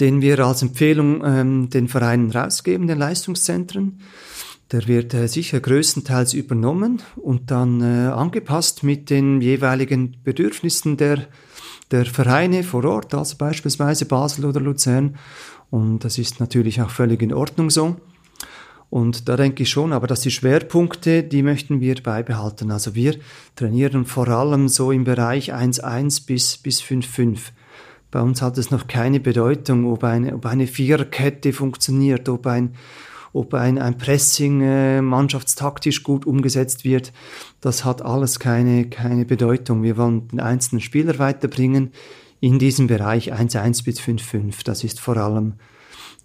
den wir als Empfehlung ähm, den Vereinen rausgeben, den Leistungszentren. Der wird äh, sicher größtenteils übernommen und dann äh, angepasst mit den jeweiligen Bedürfnissen der, der Vereine vor Ort, also beispielsweise Basel oder Luzern. Und das ist natürlich auch völlig in Ordnung so. Und da denke ich schon, aber dass die Schwerpunkte, die möchten wir beibehalten. Also wir trainieren vor allem so im Bereich 1.1 bis, bis 5.5. Bei uns hat es noch keine Bedeutung, ob eine, ob eine Viererkette funktioniert, ob ein, ob ein, ein Pressing äh, mannschaftstaktisch gut umgesetzt wird. Das hat alles keine, keine Bedeutung. Wir wollen den einzelnen Spieler weiterbringen in diesem Bereich 1-1 bis 5-5. Das ist vor allem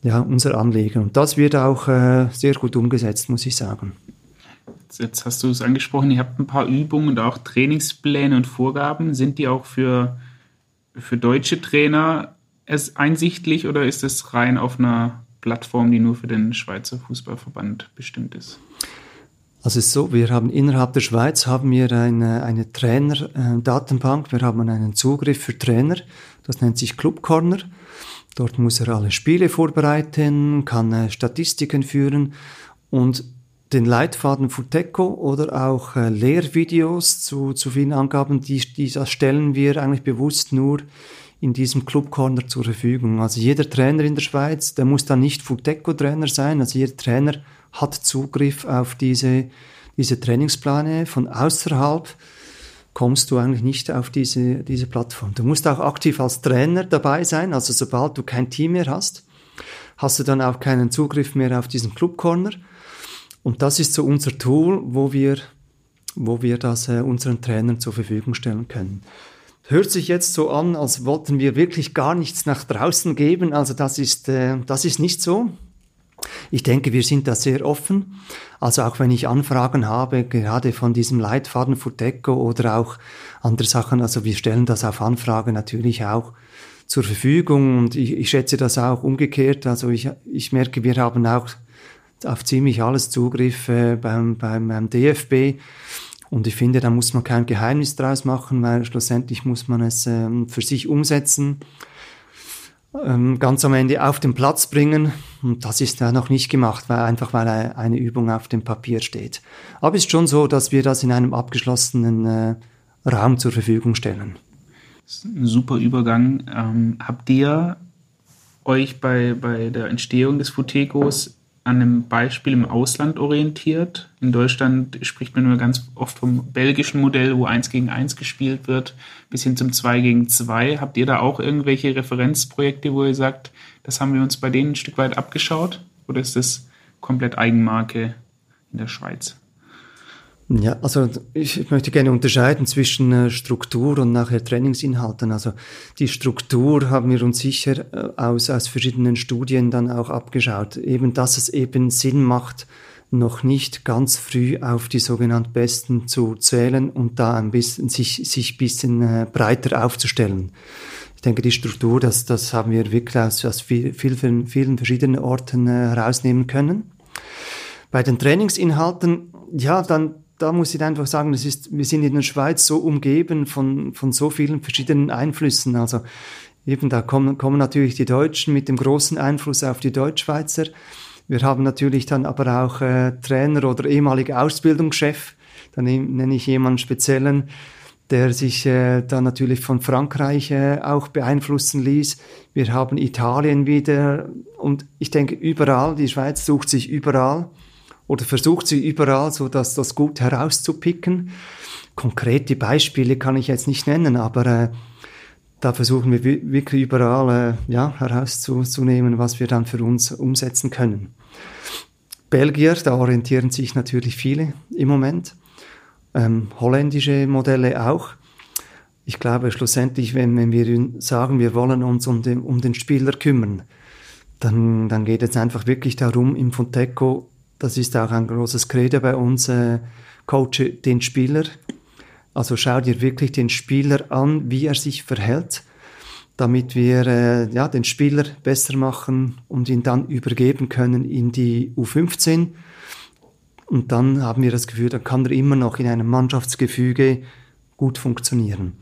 ja, unser Anliegen. Und das wird auch äh, sehr gut umgesetzt, muss ich sagen. Jetzt hast du es angesprochen, ihr habt ein paar Übungen und auch Trainingspläne und Vorgaben. Sind die auch für für deutsche Trainer einsichtlich oder ist es rein auf einer Plattform, die nur für den Schweizer Fußballverband bestimmt ist? Also es ist so, wir haben innerhalb der Schweiz haben wir eine, eine Trainer-Datenbank, wir haben einen Zugriff für Trainer, das nennt sich Club Corner. Dort muss er alle Spiele vorbereiten, kann äh, Statistiken führen und den Leitfaden Futeco oder auch äh, Lehrvideos zu, zu vielen Angaben, die, die das stellen wir eigentlich bewusst nur in diesem Club Corner zur Verfügung. Also jeder Trainer in der Schweiz, der muss dann nicht Futeco-Trainer sein, also jeder Trainer hat Zugriff auf diese, diese Trainingspläne von außerhalb kommst du eigentlich nicht auf diese, diese Plattform. Du musst auch aktiv als Trainer dabei sein, also sobald du kein Team mehr hast, hast du dann auch keinen Zugriff mehr auf diesen Club Corner. Und das ist so unser Tool, wo wir, wo wir das äh, unseren Trainern zur Verfügung stellen können. Hört sich jetzt so an, als wollten wir wirklich gar nichts nach draußen geben. Also das ist, äh, das ist nicht so. Ich denke, wir sind da sehr offen. Also auch wenn ich Anfragen habe, gerade von diesem Leitfaden Futeco oder auch andere Sachen, also wir stellen das auf Anfrage natürlich auch zur Verfügung und ich, ich schätze das auch umgekehrt. Also ich, ich merke, wir haben auch auf ziemlich alles Zugriff äh, beim, beim, beim DFB. Und ich finde, da muss man kein Geheimnis draus machen, weil schlussendlich muss man es ähm, für sich umsetzen, ähm, ganz am Ende auf den Platz bringen. Und das ist ja noch nicht gemacht, weil einfach weil eine Übung auf dem Papier steht. Aber es ist schon so, dass wir das in einem abgeschlossenen äh, Raum zur Verfügung stellen. Ein super Übergang. Ähm, habt ihr euch bei, bei der Entstehung des Futegos an einem Beispiel im Ausland orientiert. In Deutschland spricht man nur ganz oft vom belgischen Modell, wo 1 gegen 1 gespielt wird, bis hin zum 2 gegen 2. Habt ihr da auch irgendwelche Referenzprojekte, wo ihr sagt, das haben wir uns bei denen ein Stück weit abgeschaut? Oder ist das komplett Eigenmarke in der Schweiz? Ja, also ich, möchte gerne unterscheiden zwischen äh, Struktur und nachher Trainingsinhalten. Also die Struktur haben wir uns sicher äh, aus, aus verschiedenen Studien dann auch abgeschaut. Eben, dass es eben Sinn macht, noch nicht ganz früh auf die sogenannten Besten zu zählen und da ein bisschen, sich, sich bisschen äh, breiter aufzustellen. Ich denke, die Struktur, das, das haben wir wirklich aus, aus viel, vielen, vielen verschiedenen Orten herausnehmen können. Bei den Trainingsinhalten, ja, dann da muss ich einfach sagen, das ist, wir sind in der Schweiz so umgeben von, von so vielen verschiedenen Einflüssen. Also eben da kommen, kommen natürlich die Deutschen mit dem großen Einfluss auf die Deutschschweizer. Wir haben natürlich dann aber auch äh, Trainer oder ehemalige Ausbildungschef, da nenne ich jemanden speziellen, der sich äh, dann natürlich von Frankreich äh, auch beeinflussen ließ. Wir haben Italien wieder und ich denke überall, die Schweiz sucht sich überall oder versucht sie überall, so dass das gut herauszupicken. Konkrete Beispiele kann ich jetzt nicht nennen, aber äh, da versuchen wir wirklich überall äh, ja, herauszunehmen, was wir dann für uns umsetzen können. Belgier, da orientieren sich natürlich viele im Moment. Ähm, holländische Modelle auch. Ich glaube schlussendlich, wenn, wenn wir sagen, wir wollen uns um den, um den Spieler kümmern, dann, dann geht es einfach wirklich darum, im Fonteco, das ist auch ein großes Credo bei uns, äh, coache den Spieler. Also schau dir wirklich den Spieler an, wie er sich verhält, damit wir äh, ja, den Spieler besser machen und ihn dann übergeben können in die U15 und dann haben wir das Gefühl, dann kann er immer noch in einem Mannschaftsgefüge gut funktionieren.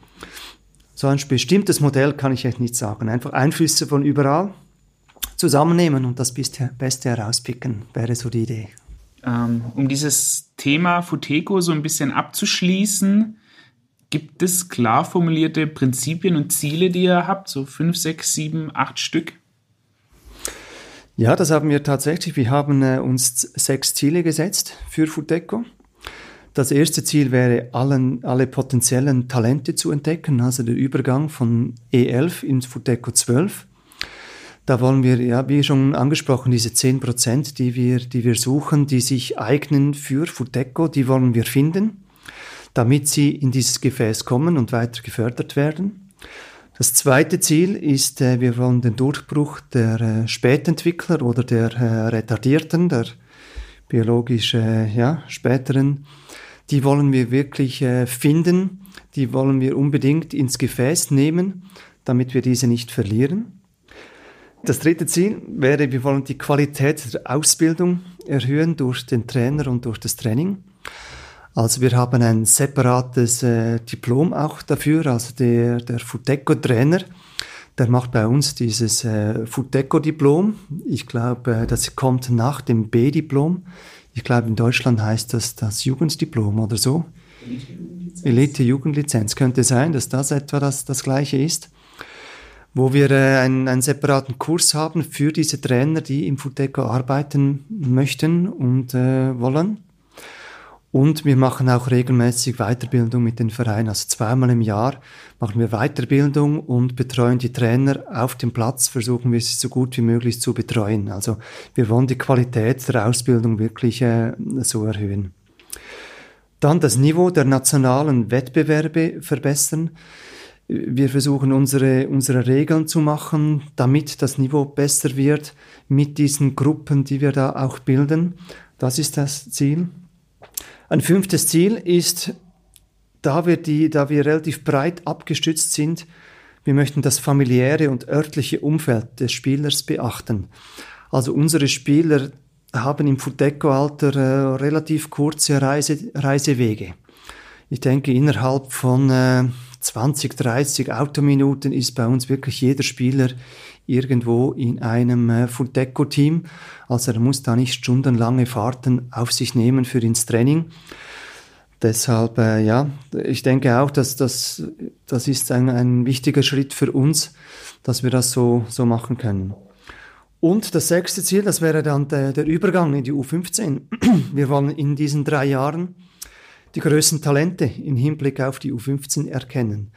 So ein bestimmtes Modell kann ich echt nicht sagen. Einfach Einflüsse von überall zusammennehmen und das Beste herauspicken, wäre so die Idee. Ähm, um dieses Thema Futeco so ein bisschen abzuschließen, gibt es klar formulierte Prinzipien und Ziele, die ihr habt? So fünf, sechs, sieben, acht Stück? Ja, das haben wir tatsächlich. Wir haben äh, uns sechs Ziele gesetzt für Futeco. Das erste Ziel wäre, allen, alle potenziellen Talente zu entdecken, also der Übergang von E11 ins Futeco 12. Da wollen wir, ja, wie schon angesprochen, diese 10 Prozent, die wir, die wir suchen, die sich eignen für Futeco, die wollen wir finden, damit sie in dieses Gefäß kommen und weiter gefördert werden. Das zweite Ziel ist, äh, wir wollen den Durchbruch der äh, Spätentwickler oder der äh, Retardierten, der biologisch ja, späteren, die wollen wir wirklich finden, die wollen wir unbedingt ins Gefäß nehmen, damit wir diese nicht verlieren. Das dritte Ziel wäre, wir wollen die Qualität der Ausbildung erhöhen durch den Trainer und durch das Training. Also wir haben ein separates äh, Diplom auch dafür. Also der, der Futeco-Trainer, der macht bei uns dieses äh, Futeco-Diplom. Ich glaube, äh, das kommt nach dem B-Diplom. Ich glaube, in Deutschland heißt das das Jugenddiplom oder so. Elite-Jugendlizenz. könnte sein, dass das etwa das, das gleiche ist. Wo wir äh, einen, einen separaten Kurs haben für diese Trainer, die im Futeco arbeiten möchten und äh, wollen. Und wir machen auch regelmäßig Weiterbildung mit den Vereinen. Also zweimal im Jahr machen wir Weiterbildung und betreuen die Trainer auf dem Platz, versuchen wir sie so gut wie möglich zu betreuen. Also wir wollen die Qualität der Ausbildung wirklich äh, so erhöhen. Dann das Niveau der nationalen Wettbewerbe verbessern. Wir versuchen unsere, unsere Regeln zu machen, damit das Niveau besser wird mit diesen Gruppen, die wir da auch bilden. Das ist das Ziel. Ein fünftes Ziel ist, da wir, die, da wir relativ breit abgestützt sind, wir möchten das familiäre und örtliche Umfeld des Spielers beachten. Also unsere Spieler haben im Futeco-Alter äh, relativ kurze Reise, Reisewege. Ich denke, innerhalb von äh, 20, 30 Autominuten ist bei uns wirklich jeder Spieler irgendwo in einem äh, Futeco-Team. Also er muss da nicht stundenlange Fahrten auf sich nehmen für ins Training. Deshalb, äh, ja, ich denke auch, dass das, das ist ein, ein wichtiger Schritt für uns, dass wir das so, so machen können. Und das sechste Ziel, das wäre dann der, der Übergang in die U15. Wir wollen in diesen drei Jahren die größten Talente im Hinblick auf die U15 erkennen.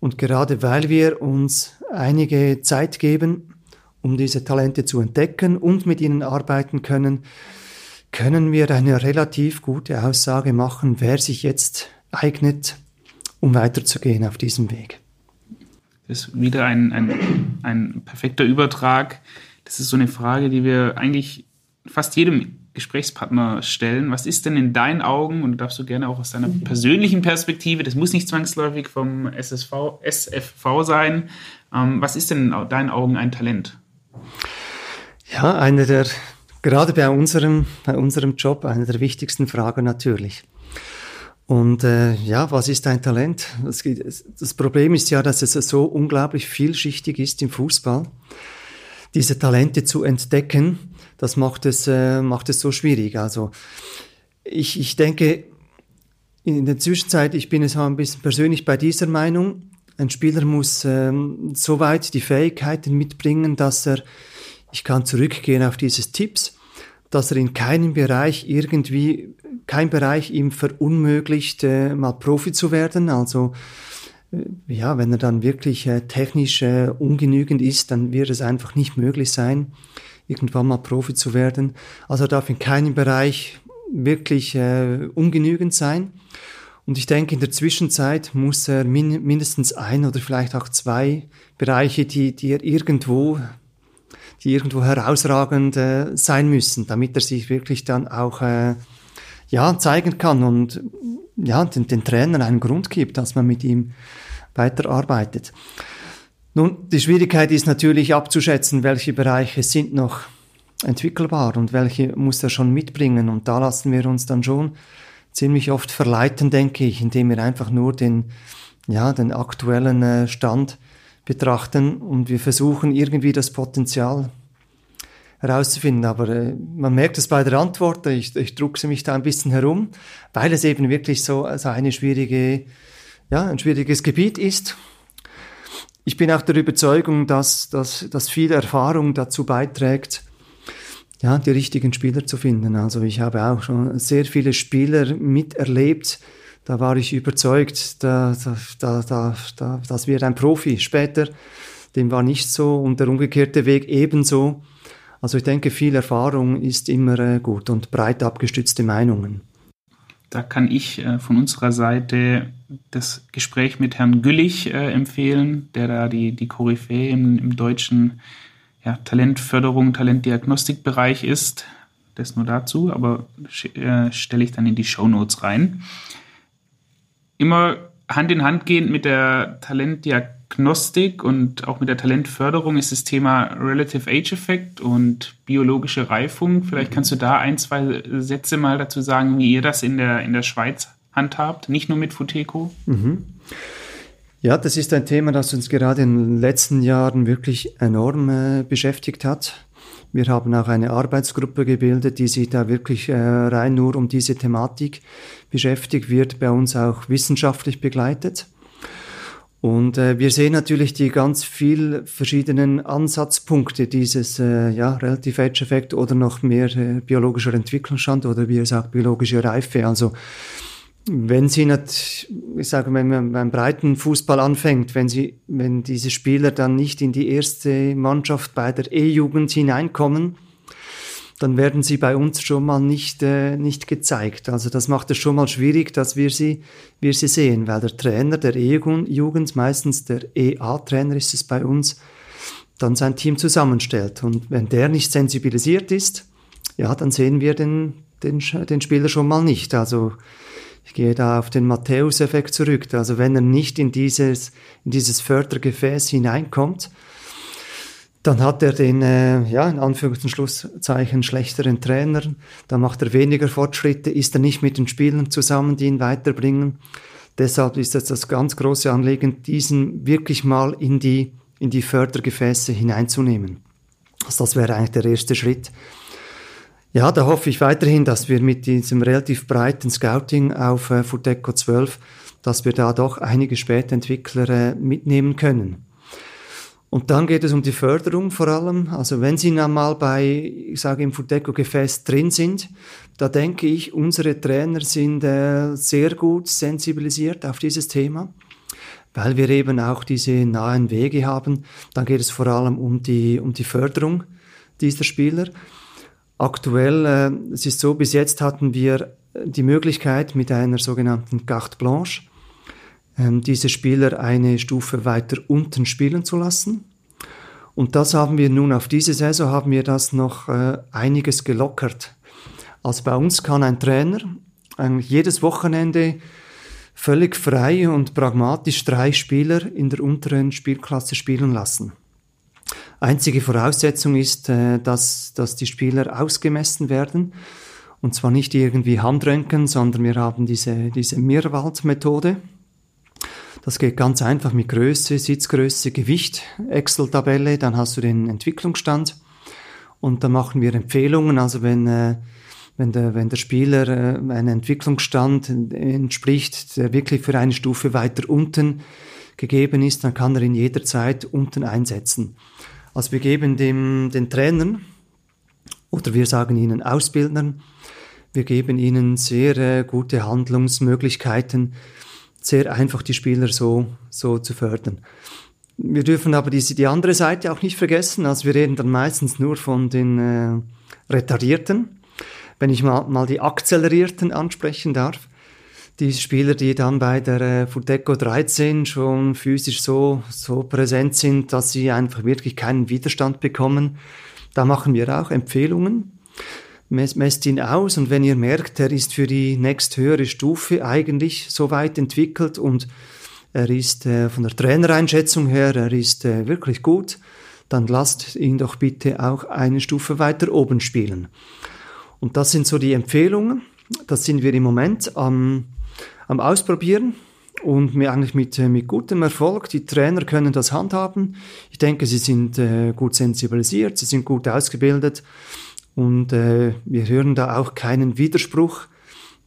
Und gerade weil wir uns einige Zeit geben, um diese Talente zu entdecken und mit ihnen arbeiten können, können wir eine relativ gute Aussage machen, wer sich jetzt eignet, um weiterzugehen auf diesem Weg. Das ist wieder ein, ein, ein perfekter Übertrag. Das ist so eine Frage, die wir eigentlich fast jedem Gesprächspartner stellen. Was ist denn in deinen Augen, und darfst du gerne auch aus deiner persönlichen Perspektive, das muss nicht zwangsläufig vom SSV, SFV sein, ähm, was ist denn in deinen Augen ein Talent? Ja, eine der, gerade bei unserem, bei unserem Job, eine der wichtigsten Fragen natürlich. Und äh, ja, was ist ein Talent? Das, das Problem ist ja, dass es so unglaublich vielschichtig ist im Fußball, diese Talente zu entdecken das macht es, äh, macht es so schwierig. Also ich, ich denke, in der Zwischenzeit, ich bin es auch ein bisschen persönlich bei dieser Meinung, ein Spieler muss ähm, soweit die Fähigkeiten mitbringen, dass er, ich kann zurückgehen auf dieses Tipps, dass er in keinem Bereich irgendwie, kein Bereich ihm verunmöglicht, äh, mal Profi zu werden. Also ja, wenn er dann wirklich äh, technisch äh, ungenügend ist, dann wird es einfach nicht möglich sein, irgendwann mal Profi zu werden. Also er darf in keinem Bereich wirklich äh, ungenügend sein. Und ich denke, in der Zwischenzeit muss er min mindestens ein oder vielleicht auch zwei Bereiche, die, die er irgendwo, die irgendwo herausragend äh, sein müssen, damit er sich wirklich dann auch äh, ja, zeigen kann und ja, den, den Trainern einen Grund gibt, dass man mit ihm weiterarbeitet. Nun, die Schwierigkeit ist natürlich abzuschätzen, welche Bereiche sind noch entwickelbar und welche muss er schon mitbringen. Und da lassen wir uns dann schon ziemlich oft verleiten, denke ich, indem wir einfach nur den, ja, den aktuellen äh, Stand betrachten und wir versuchen irgendwie das Potenzial herauszufinden. Aber äh, man merkt es bei der Antwort, ich, ich druckse mich da ein bisschen herum, weil es eben wirklich so also eine schwierige, ja, ein schwieriges Gebiet ist. Ich bin auch der Überzeugung, dass, dass, dass viel Erfahrung dazu beiträgt, ja, die richtigen Spieler zu finden. Also ich habe auch schon sehr viele Spieler miterlebt. Da war ich überzeugt, da, da, da, da, das wird ein Profi. Später, dem war nicht so und der umgekehrte Weg ebenso. Also ich denke, viel Erfahrung ist immer äh, gut und breit abgestützte Meinungen. Da kann ich äh, von unserer Seite das Gespräch mit Herrn Güllich äh, empfehlen, der da die, die Koryphäe im, im deutschen ja, Talentförderung, Talentdiagnostikbereich ist. Das nur dazu, aber stelle ich dann in die Show Notes rein. Immer Hand in Hand gehend mit der Talentdiagnostik und auch mit der Talentförderung ist das Thema Relative Age Effect und biologische Reifung. Vielleicht kannst du da ein, zwei Sätze mal dazu sagen, wie ihr das in der, in der Schweiz handhabt, nicht nur mit Futeco. Mhm. Ja, das ist ein Thema, das uns gerade in den letzten Jahren wirklich enorm äh, beschäftigt hat. Wir haben auch eine Arbeitsgruppe gebildet, die sich da wirklich äh, rein nur um diese Thematik beschäftigt, wird bei uns auch wissenschaftlich begleitet. Und äh, wir sehen natürlich die ganz viel verschiedenen Ansatzpunkte dieses äh, ja, Relative Age Effekt oder noch mehr äh, biologischer Entwicklungsstand oder wie er sagt, biologische Reife. Also wenn sie nicht, ich sage, wenn man beim breiten Fußball anfängt, wenn sie, wenn diese Spieler dann nicht in die erste Mannschaft bei der E-Jugend hineinkommen, dann werden sie bei uns schon mal nicht, äh, nicht gezeigt. Also das macht es schon mal schwierig, dass wir sie, wir sie sehen, weil der Trainer der E-Jugend, meistens der EA-Trainer ist es bei uns, dann sein Team zusammenstellt. Und wenn der nicht sensibilisiert ist, ja, dann sehen wir den, den, den Spieler schon mal nicht. Also ich gehe da auf den Matthäus-Effekt zurück. Also wenn er nicht in dieses, in dieses Fördergefäß hineinkommt, dann hat er den, äh, ja, in Anführungs- und Schlusszeichen, schlechteren Trainer, dann macht er weniger Fortschritte, ist er nicht mit den Spielern zusammen, die ihn weiterbringen. Deshalb ist es das ganz große Anliegen, diesen wirklich mal in die, in die Fördergefäße hineinzunehmen. Also das wäre eigentlich der erste Schritt. Ja, da hoffe ich weiterhin, dass wir mit diesem relativ breiten Scouting auf äh, Futeco 12, dass wir da doch einige Spätentwickler äh, mitnehmen können. Und dann geht es um die Förderung vor allem. Also wenn Sie einmal bei, ich sage im Futeco-Gefäß drin sind, da denke ich, unsere Trainer sind äh, sehr gut sensibilisiert auf dieses Thema, weil wir eben auch diese nahen Wege haben. Dann geht es vor allem um die, um die Förderung dieser Spieler. Aktuell, äh, es ist so, bis jetzt hatten wir die Möglichkeit mit einer sogenannten Carte Blanche, diese Spieler eine Stufe weiter unten spielen zu lassen. Und das haben wir nun auf diese Saison haben wir das noch äh, einiges gelockert. Also bei uns kann ein Trainer eigentlich jedes Wochenende völlig frei und pragmatisch drei Spieler in der unteren Spielklasse spielen lassen. Einzige Voraussetzung ist, äh, dass, dass die Spieler ausgemessen werden. Und zwar nicht irgendwie Handröntgen, sondern wir haben diese, diese Mirwald-Methode. Das geht ganz einfach mit Größe, Sitzgröße, Gewicht, Excel-Tabelle, dann hast du den Entwicklungsstand. Und da machen wir Empfehlungen. Also wenn, äh, wenn der, wenn der Spieler äh, einen Entwicklungsstand entspricht, der wirklich für eine Stufe weiter unten gegeben ist, dann kann er ihn jederzeit unten einsetzen. Also wir geben dem, den Trainern oder wir sagen ihnen Ausbildnern, wir geben ihnen sehr äh, gute Handlungsmöglichkeiten, sehr einfach die Spieler so, so zu fördern. Wir dürfen aber diese, die andere Seite auch nicht vergessen. Also wir reden dann meistens nur von den äh, Retardierten. Wenn ich mal, mal die Akzelerierten ansprechen darf, die Spieler, die dann bei der äh, Futeco 13 schon physisch so, so präsent sind, dass sie einfach wirklich keinen Widerstand bekommen, da machen wir auch Empfehlungen. Messt ihn aus und wenn ihr merkt, er ist für die nächsthöhere Stufe eigentlich so weit entwickelt und er ist äh, von der Trainereinschätzung her, er ist äh, wirklich gut, dann lasst ihn doch bitte auch eine Stufe weiter oben spielen. Und das sind so die Empfehlungen. Das sind wir im Moment am, am Ausprobieren und mir eigentlich mit, äh, mit gutem Erfolg. Die Trainer können das handhaben. Ich denke, sie sind äh, gut sensibilisiert, sie sind gut ausgebildet und äh, wir hören da auch keinen Widerspruch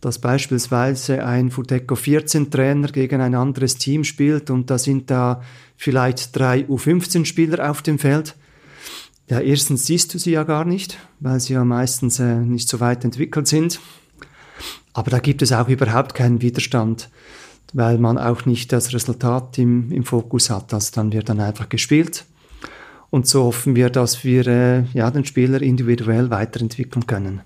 dass beispielsweise ein Futeco 14 Trainer gegen ein anderes Team spielt und da sind da vielleicht drei U15 Spieler auf dem Feld. Ja, erstens siehst du sie ja gar nicht, weil sie ja meistens äh, nicht so weit entwickelt sind. Aber da gibt es auch überhaupt keinen Widerstand, weil man auch nicht das Resultat im, im Fokus hat. Also dann wird dann einfach gespielt. Und so hoffen wir, dass wir äh, ja, den Spieler individuell weiterentwickeln können.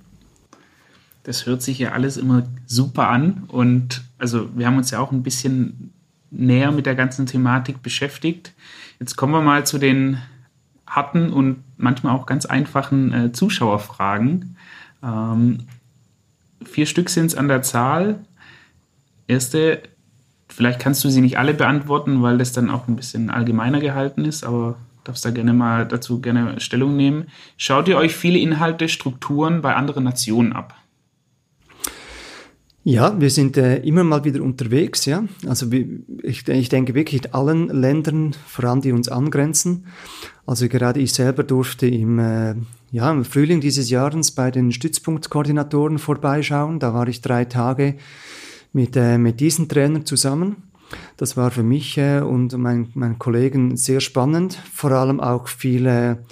Das hört sich ja alles immer super an. Und also wir haben uns ja auch ein bisschen näher mit der ganzen Thematik beschäftigt. Jetzt kommen wir mal zu den harten und manchmal auch ganz einfachen äh, Zuschauerfragen. Ähm, vier Stück sind es an der Zahl. Erste, vielleicht kannst du sie nicht alle beantworten, weil das dann auch ein bisschen allgemeiner gehalten ist, aber darfst da gerne mal dazu gerne Stellung nehmen. Schaut ihr euch viele Inhalte, Strukturen bei anderen Nationen ab? Ja, wir sind äh, immer mal wieder unterwegs, ja. Also ich, ich denke wirklich allen Ländern, vor allem die uns angrenzen. Also gerade ich selber durfte im, äh, ja, im Frühling dieses Jahres bei den Stützpunktkoordinatoren vorbeischauen. Da war ich drei Tage mit, äh, mit diesen Trainern zusammen. Das war für mich äh, und mein, meinen Kollegen sehr spannend. Vor allem auch viele,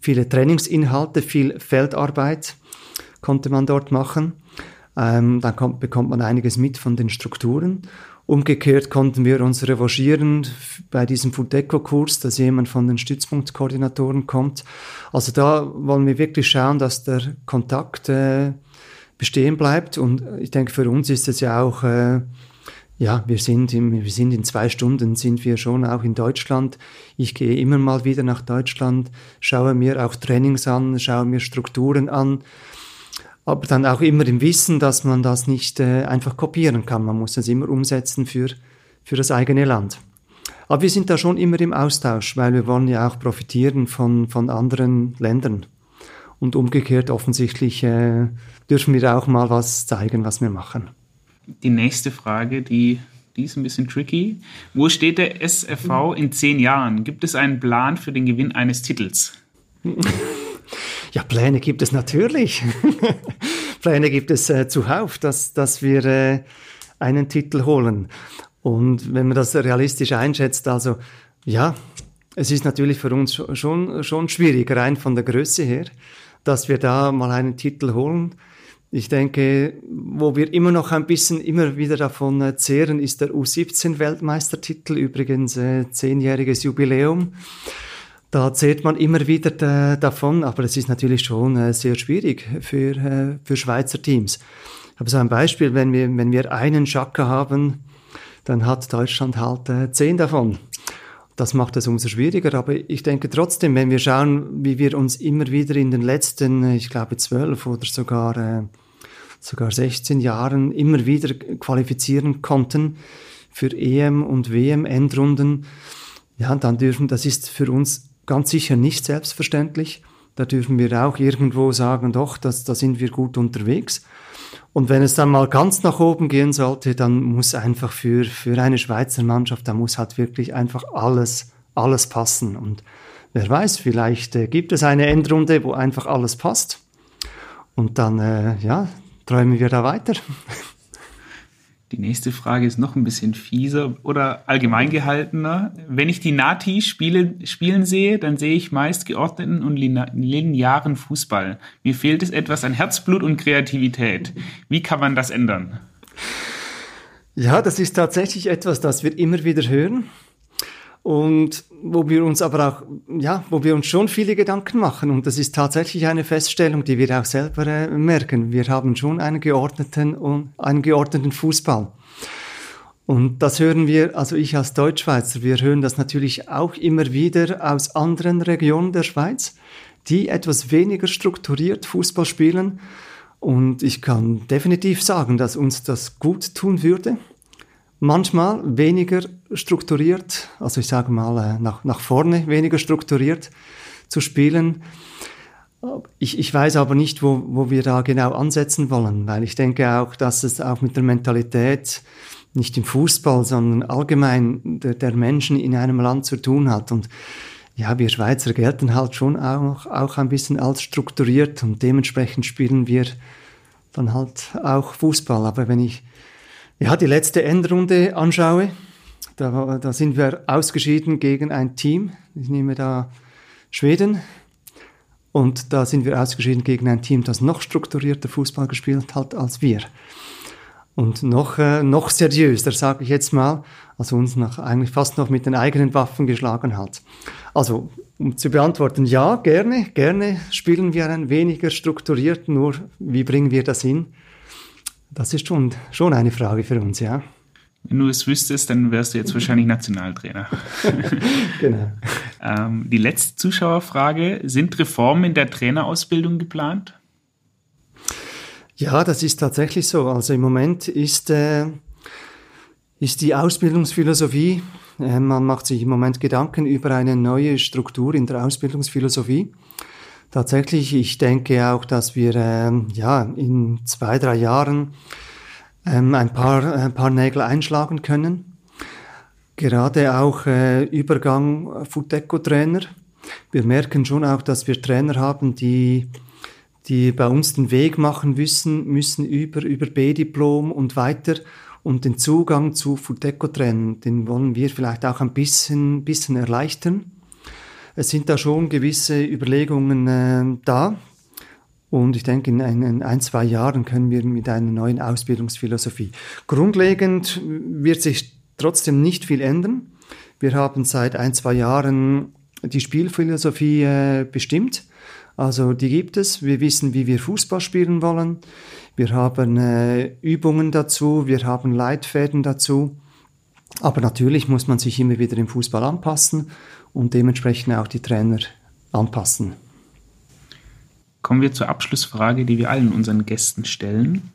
viele Trainingsinhalte, viel Feldarbeit konnte man dort machen. Ähm, dann kommt, bekommt man einiges mit von den Strukturen. Umgekehrt konnten wir uns revanchieren bei diesem Fudeco-Kurs, dass jemand von den Stützpunktkoordinatoren kommt. Also da wollen wir wirklich schauen, dass der Kontakt äh, bestehen bleibt. Und ich denke, für uns ist es ja auch, äh, ja, wir sind, im, wir sind in zwei Stunden, sind wir schon auch in Deutschland. Ich gehe immer mal wieder nach Deutschland, schaue mir auch Trainings an, schaue mir Strukturen an aber dann auch immer im Wissen, dass man das nicht äh, einfach kopieren kann. Man muss es immer umsetzen für, für das eigene Land. Aber wir sind da schon immer im Austausch, weil wir wollen ja auch profitieren von, von anderen Ländern. Und umgekehrt offensichtlich äh, dürfen wir auch mal was zeigen, was wir machen. Die nächste Frage, die, die ist ein bisschen tricky. Wo steht der SFV in zehn Jahren? Gibt es einen Plan für den Gewinn eines Titels? Ja, Pläne gibt es natürlich. Pläne gibt es äh, zuhauf, dass, dass wir äh, einen Titel holen. Und wenn man das realistisch einschätzt, also ja, es ist natürlich für uns schon, schon schwierig, rein von der Größe her, dass wir da mal einen Titel holen. Ich denke, wo wir immer noch ein bisschen immer wieder davon zehren, ist der U17-Weltmeistertitel, übrigens äh, zehnjähriges Jubiläum. Da zählt man immer wieder äh, davon, aber es ist natürlich schon äh, sehr schwierig für, äh, für Schweizer Teams. Aber so ein Beispiel, wenn wir, wenn wir einen Schakka haben, dann hat Deutschland halt äh, zehn davon. Das macht es umso schwieriger, aber ich denke trotzdem, wenn wir schauen, wie wir uns immer wieder in den letzten, ich glaube zwölf oder sogar, äh, sogar 16 Jahren immer wieder qualifizieren konnten für EM und WM-Endrunden, ja, dann dürfen, das ist für uns ganz sicher nicht selbstverständlich. Da dürfen wir auch irgendwo sagen, doch, das, da sind wir gut unterwegs. Und wenn es dann mal ganz nach oben gehen sollte, dann muss einfach für, für eine Schweizer Mannschaft, da muss halt wirklich einfach alles, alles passen. Und wer weiß, vielleicht äh, gibt es eine Endrunde, wo einfach alles passt. Und dann, äh, ja, träumen wir da weiter. Die nächste Frage ist noch ein bisschen fieser oder allgemein gehaltener. Wenn ich die Nati spiele, spielen sehe, dann sehe ich meist geordneten und linearen Fußball. Mir fehlt es etwas an Herzblut und Kreativität. Wie kann man das ändern? Ja, das ist tatsächlich etwas, das wir immer wieder hören und wo wir uns aber auch, ja, wo wir uns schon viele Gedanken machen. Und das ist tatsächlich eine Feststellung, die wir auch selber äh, merken. Wir haben schon einen geordneten und einen geordneten Fußball. Und das hören wir, also ich als Deutschschweizer, wir hören das natürlich auch immer wieder aus anderen Regionen der Schweiz, die etwas weniger strukturiert Fußball spielen. Und ich kann definitiv sagen, dass uns das gut tun würde manchmal weniger strukturiert, also ich sage mal äh, nach, nach vorne weniger strukturiert zu spielen. Ich, ich weiß aber nicht, wo, wo wir da genau ansetzen wollen, weil ich denke auch, dass es auch mit der Mentalität nicht im Fußball, sondern allgemein der, der Menschen in einem Land zu tun hat. Und ja, wir Schweizer gelten halt schon auch, auch ein bisschen als strukturiert und dementsprechend spielen wir dann halt auch Fußball. Aber wenn ich ja, die letzte Endrunde anschaue, da, da sind wir ausgeschieden gegen ein Team. Ich nehme da Schweden. Und da sind wir ausgeschieden gegen ein Team, das noch strukturierter Fußball gespielt hat als wir. Und noch, äh, noch seriöser, sage ich jetzt mal, also uns noch, eigentlich fast noch mit den eigenen Waffen geschlagen hat. Also, um zu beantworten, ja, gerne, gerne spielen wir ein weniger strukturiert, nur wie bringen wir das hin? Das ist schon, schon eine Frage für uns, ja. Wenn du es wüsstest, dann wärst du jetzt wahrscheinlich Nationaltrainer. genau. Ähm, die letzte Zuschauerfrage: Sind Reformen in der Trainerausbildung geplant? Ja, das ist tatsächlich so. Also im Moment ist, äh, ist die Ausbildungsphilosophie, äh, man macht sich im Moment Gedanken über eine neue Struktur in der Ausbildungsphilosophie. Tatsächlich, ich denke auch, dass wir ähm, ja in zwei, drei Jahren ähm, ein, paar, ein paar Nägel einschlagen können. Gerade auch äh, Übergang Futeco-Trainer. Wir merken schon auch, dass wir Trainer haben, die, die bei uns den Weg machen müssen, müssen über, über B-Diplom und weiter. Und den Zugang zu Futeco-Trainern, den wollen wir vielleicht auch ein bisschen, bisschen erleichtern. Es sind da schon gewisse Überlegungen äh, da. Und ich denke, in ein, in ein, zwei Jahren können wir mit einer neuen Ausbildungsphilosophie. Grundlegend wird sich trotzdem nicht viel ändern. Wir haben seit ein, zwei Jahren die Spielphilosophie äh, bestimmt. Also die gibt es. Wir wissen, wie wir Fußball spielen wollen. Wir haben äh, Übungen dazu. Wir haben Leitfäden dazu. Aber natürlich muss man sich immer wieder im Fußball anpassen und dementsprechend auch die Trainer anpassen. Kommen wir zur Abschlussfrage, die wir allen unseren Gästen stellen.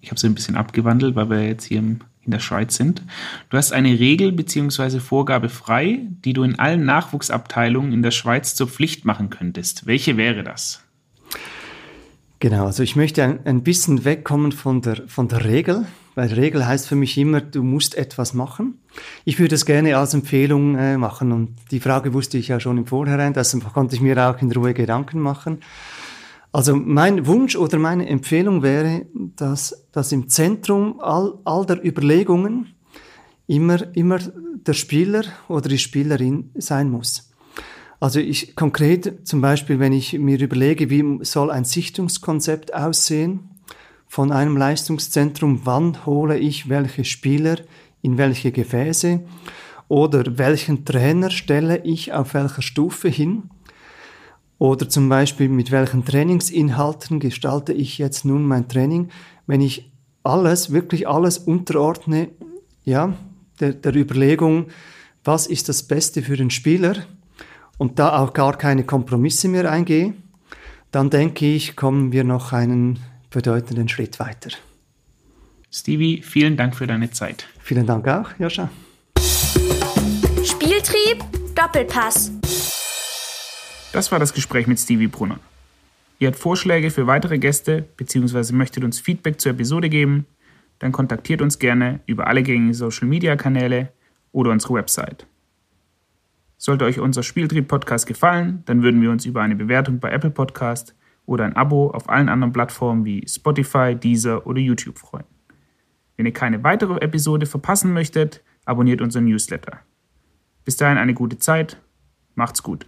Ich habe sie ein bisschen abgewandelt, weil wir jetzt hier in der Schweiz sind. Du hast eine Regel bzw. Vorgabe frei, die du in allen Nachwuchsabteilungen in der Schweiz zur Pflicht machen könntest. Welche wäre das? Genau, also ich möchte ein, ein bisschen wegkommen von der, von der Regel, weil Regel heißt für mich immer, du musst etwas machen. Ich würde es gerne als Empfehlung äh, machen und die Frage wusste ich ja schon im Vorhinein, deshalb konnte ich mir auch in Ruhe Gedanken machen. Also mein Wunsch oder meine Empfehlung wäre, dass, dass im Zentrum all, all der Überlegungen immer, immer der Spieler oder die Spielerin sein muss. Also ich konkret zum Beispiel, wenn ich mir überlege, wie soll ein Sichtungskonzept aussehen, von einem Leistungszentrum, wann hole ich welche Spieler in welche Gefäße oder welchen Trainer stelle ich auf welcher Stufe hin? Oder zum Beispiel mit welchen Trainingsinhalten gestalte ich jetzt nun mein Training, wenn ich alles, wirklich alles unterordne, ja, der, der Überlegung, was ist das Beste für den Spieler und da auch gar keine Kompromisse mehr eingehe, dann denke ich, kommen wir noch einen bedeutenden Schritt weiter. Stevie, vielen Dank für deine Zeit. Vielen Dank auch, Joscha. Spieltrieb, Doppelpass. Das war das Gespräch mit Stevie Brunner. Ihr habt Vorschläge für weitere Gäste bzw. möchtet uns Feedback zur Episode geben, dann kontaktiert uns gerne über alle gängigen Social Media Kanäle oder unsere Website. Sollte euch unser Spieltrieb Podcast gefallen, dann würden wir uns über eine Bewertung bei Apple Podcast oder ein Abo auf allen anderen Plattformen wie Spotify, Deezer oder YouTube freuen. Wenn ihr keine weitere Episode verpassen möchtet, abonniert unseren Newsletter. Bis dahin eine gute Zeit. Macht's gut.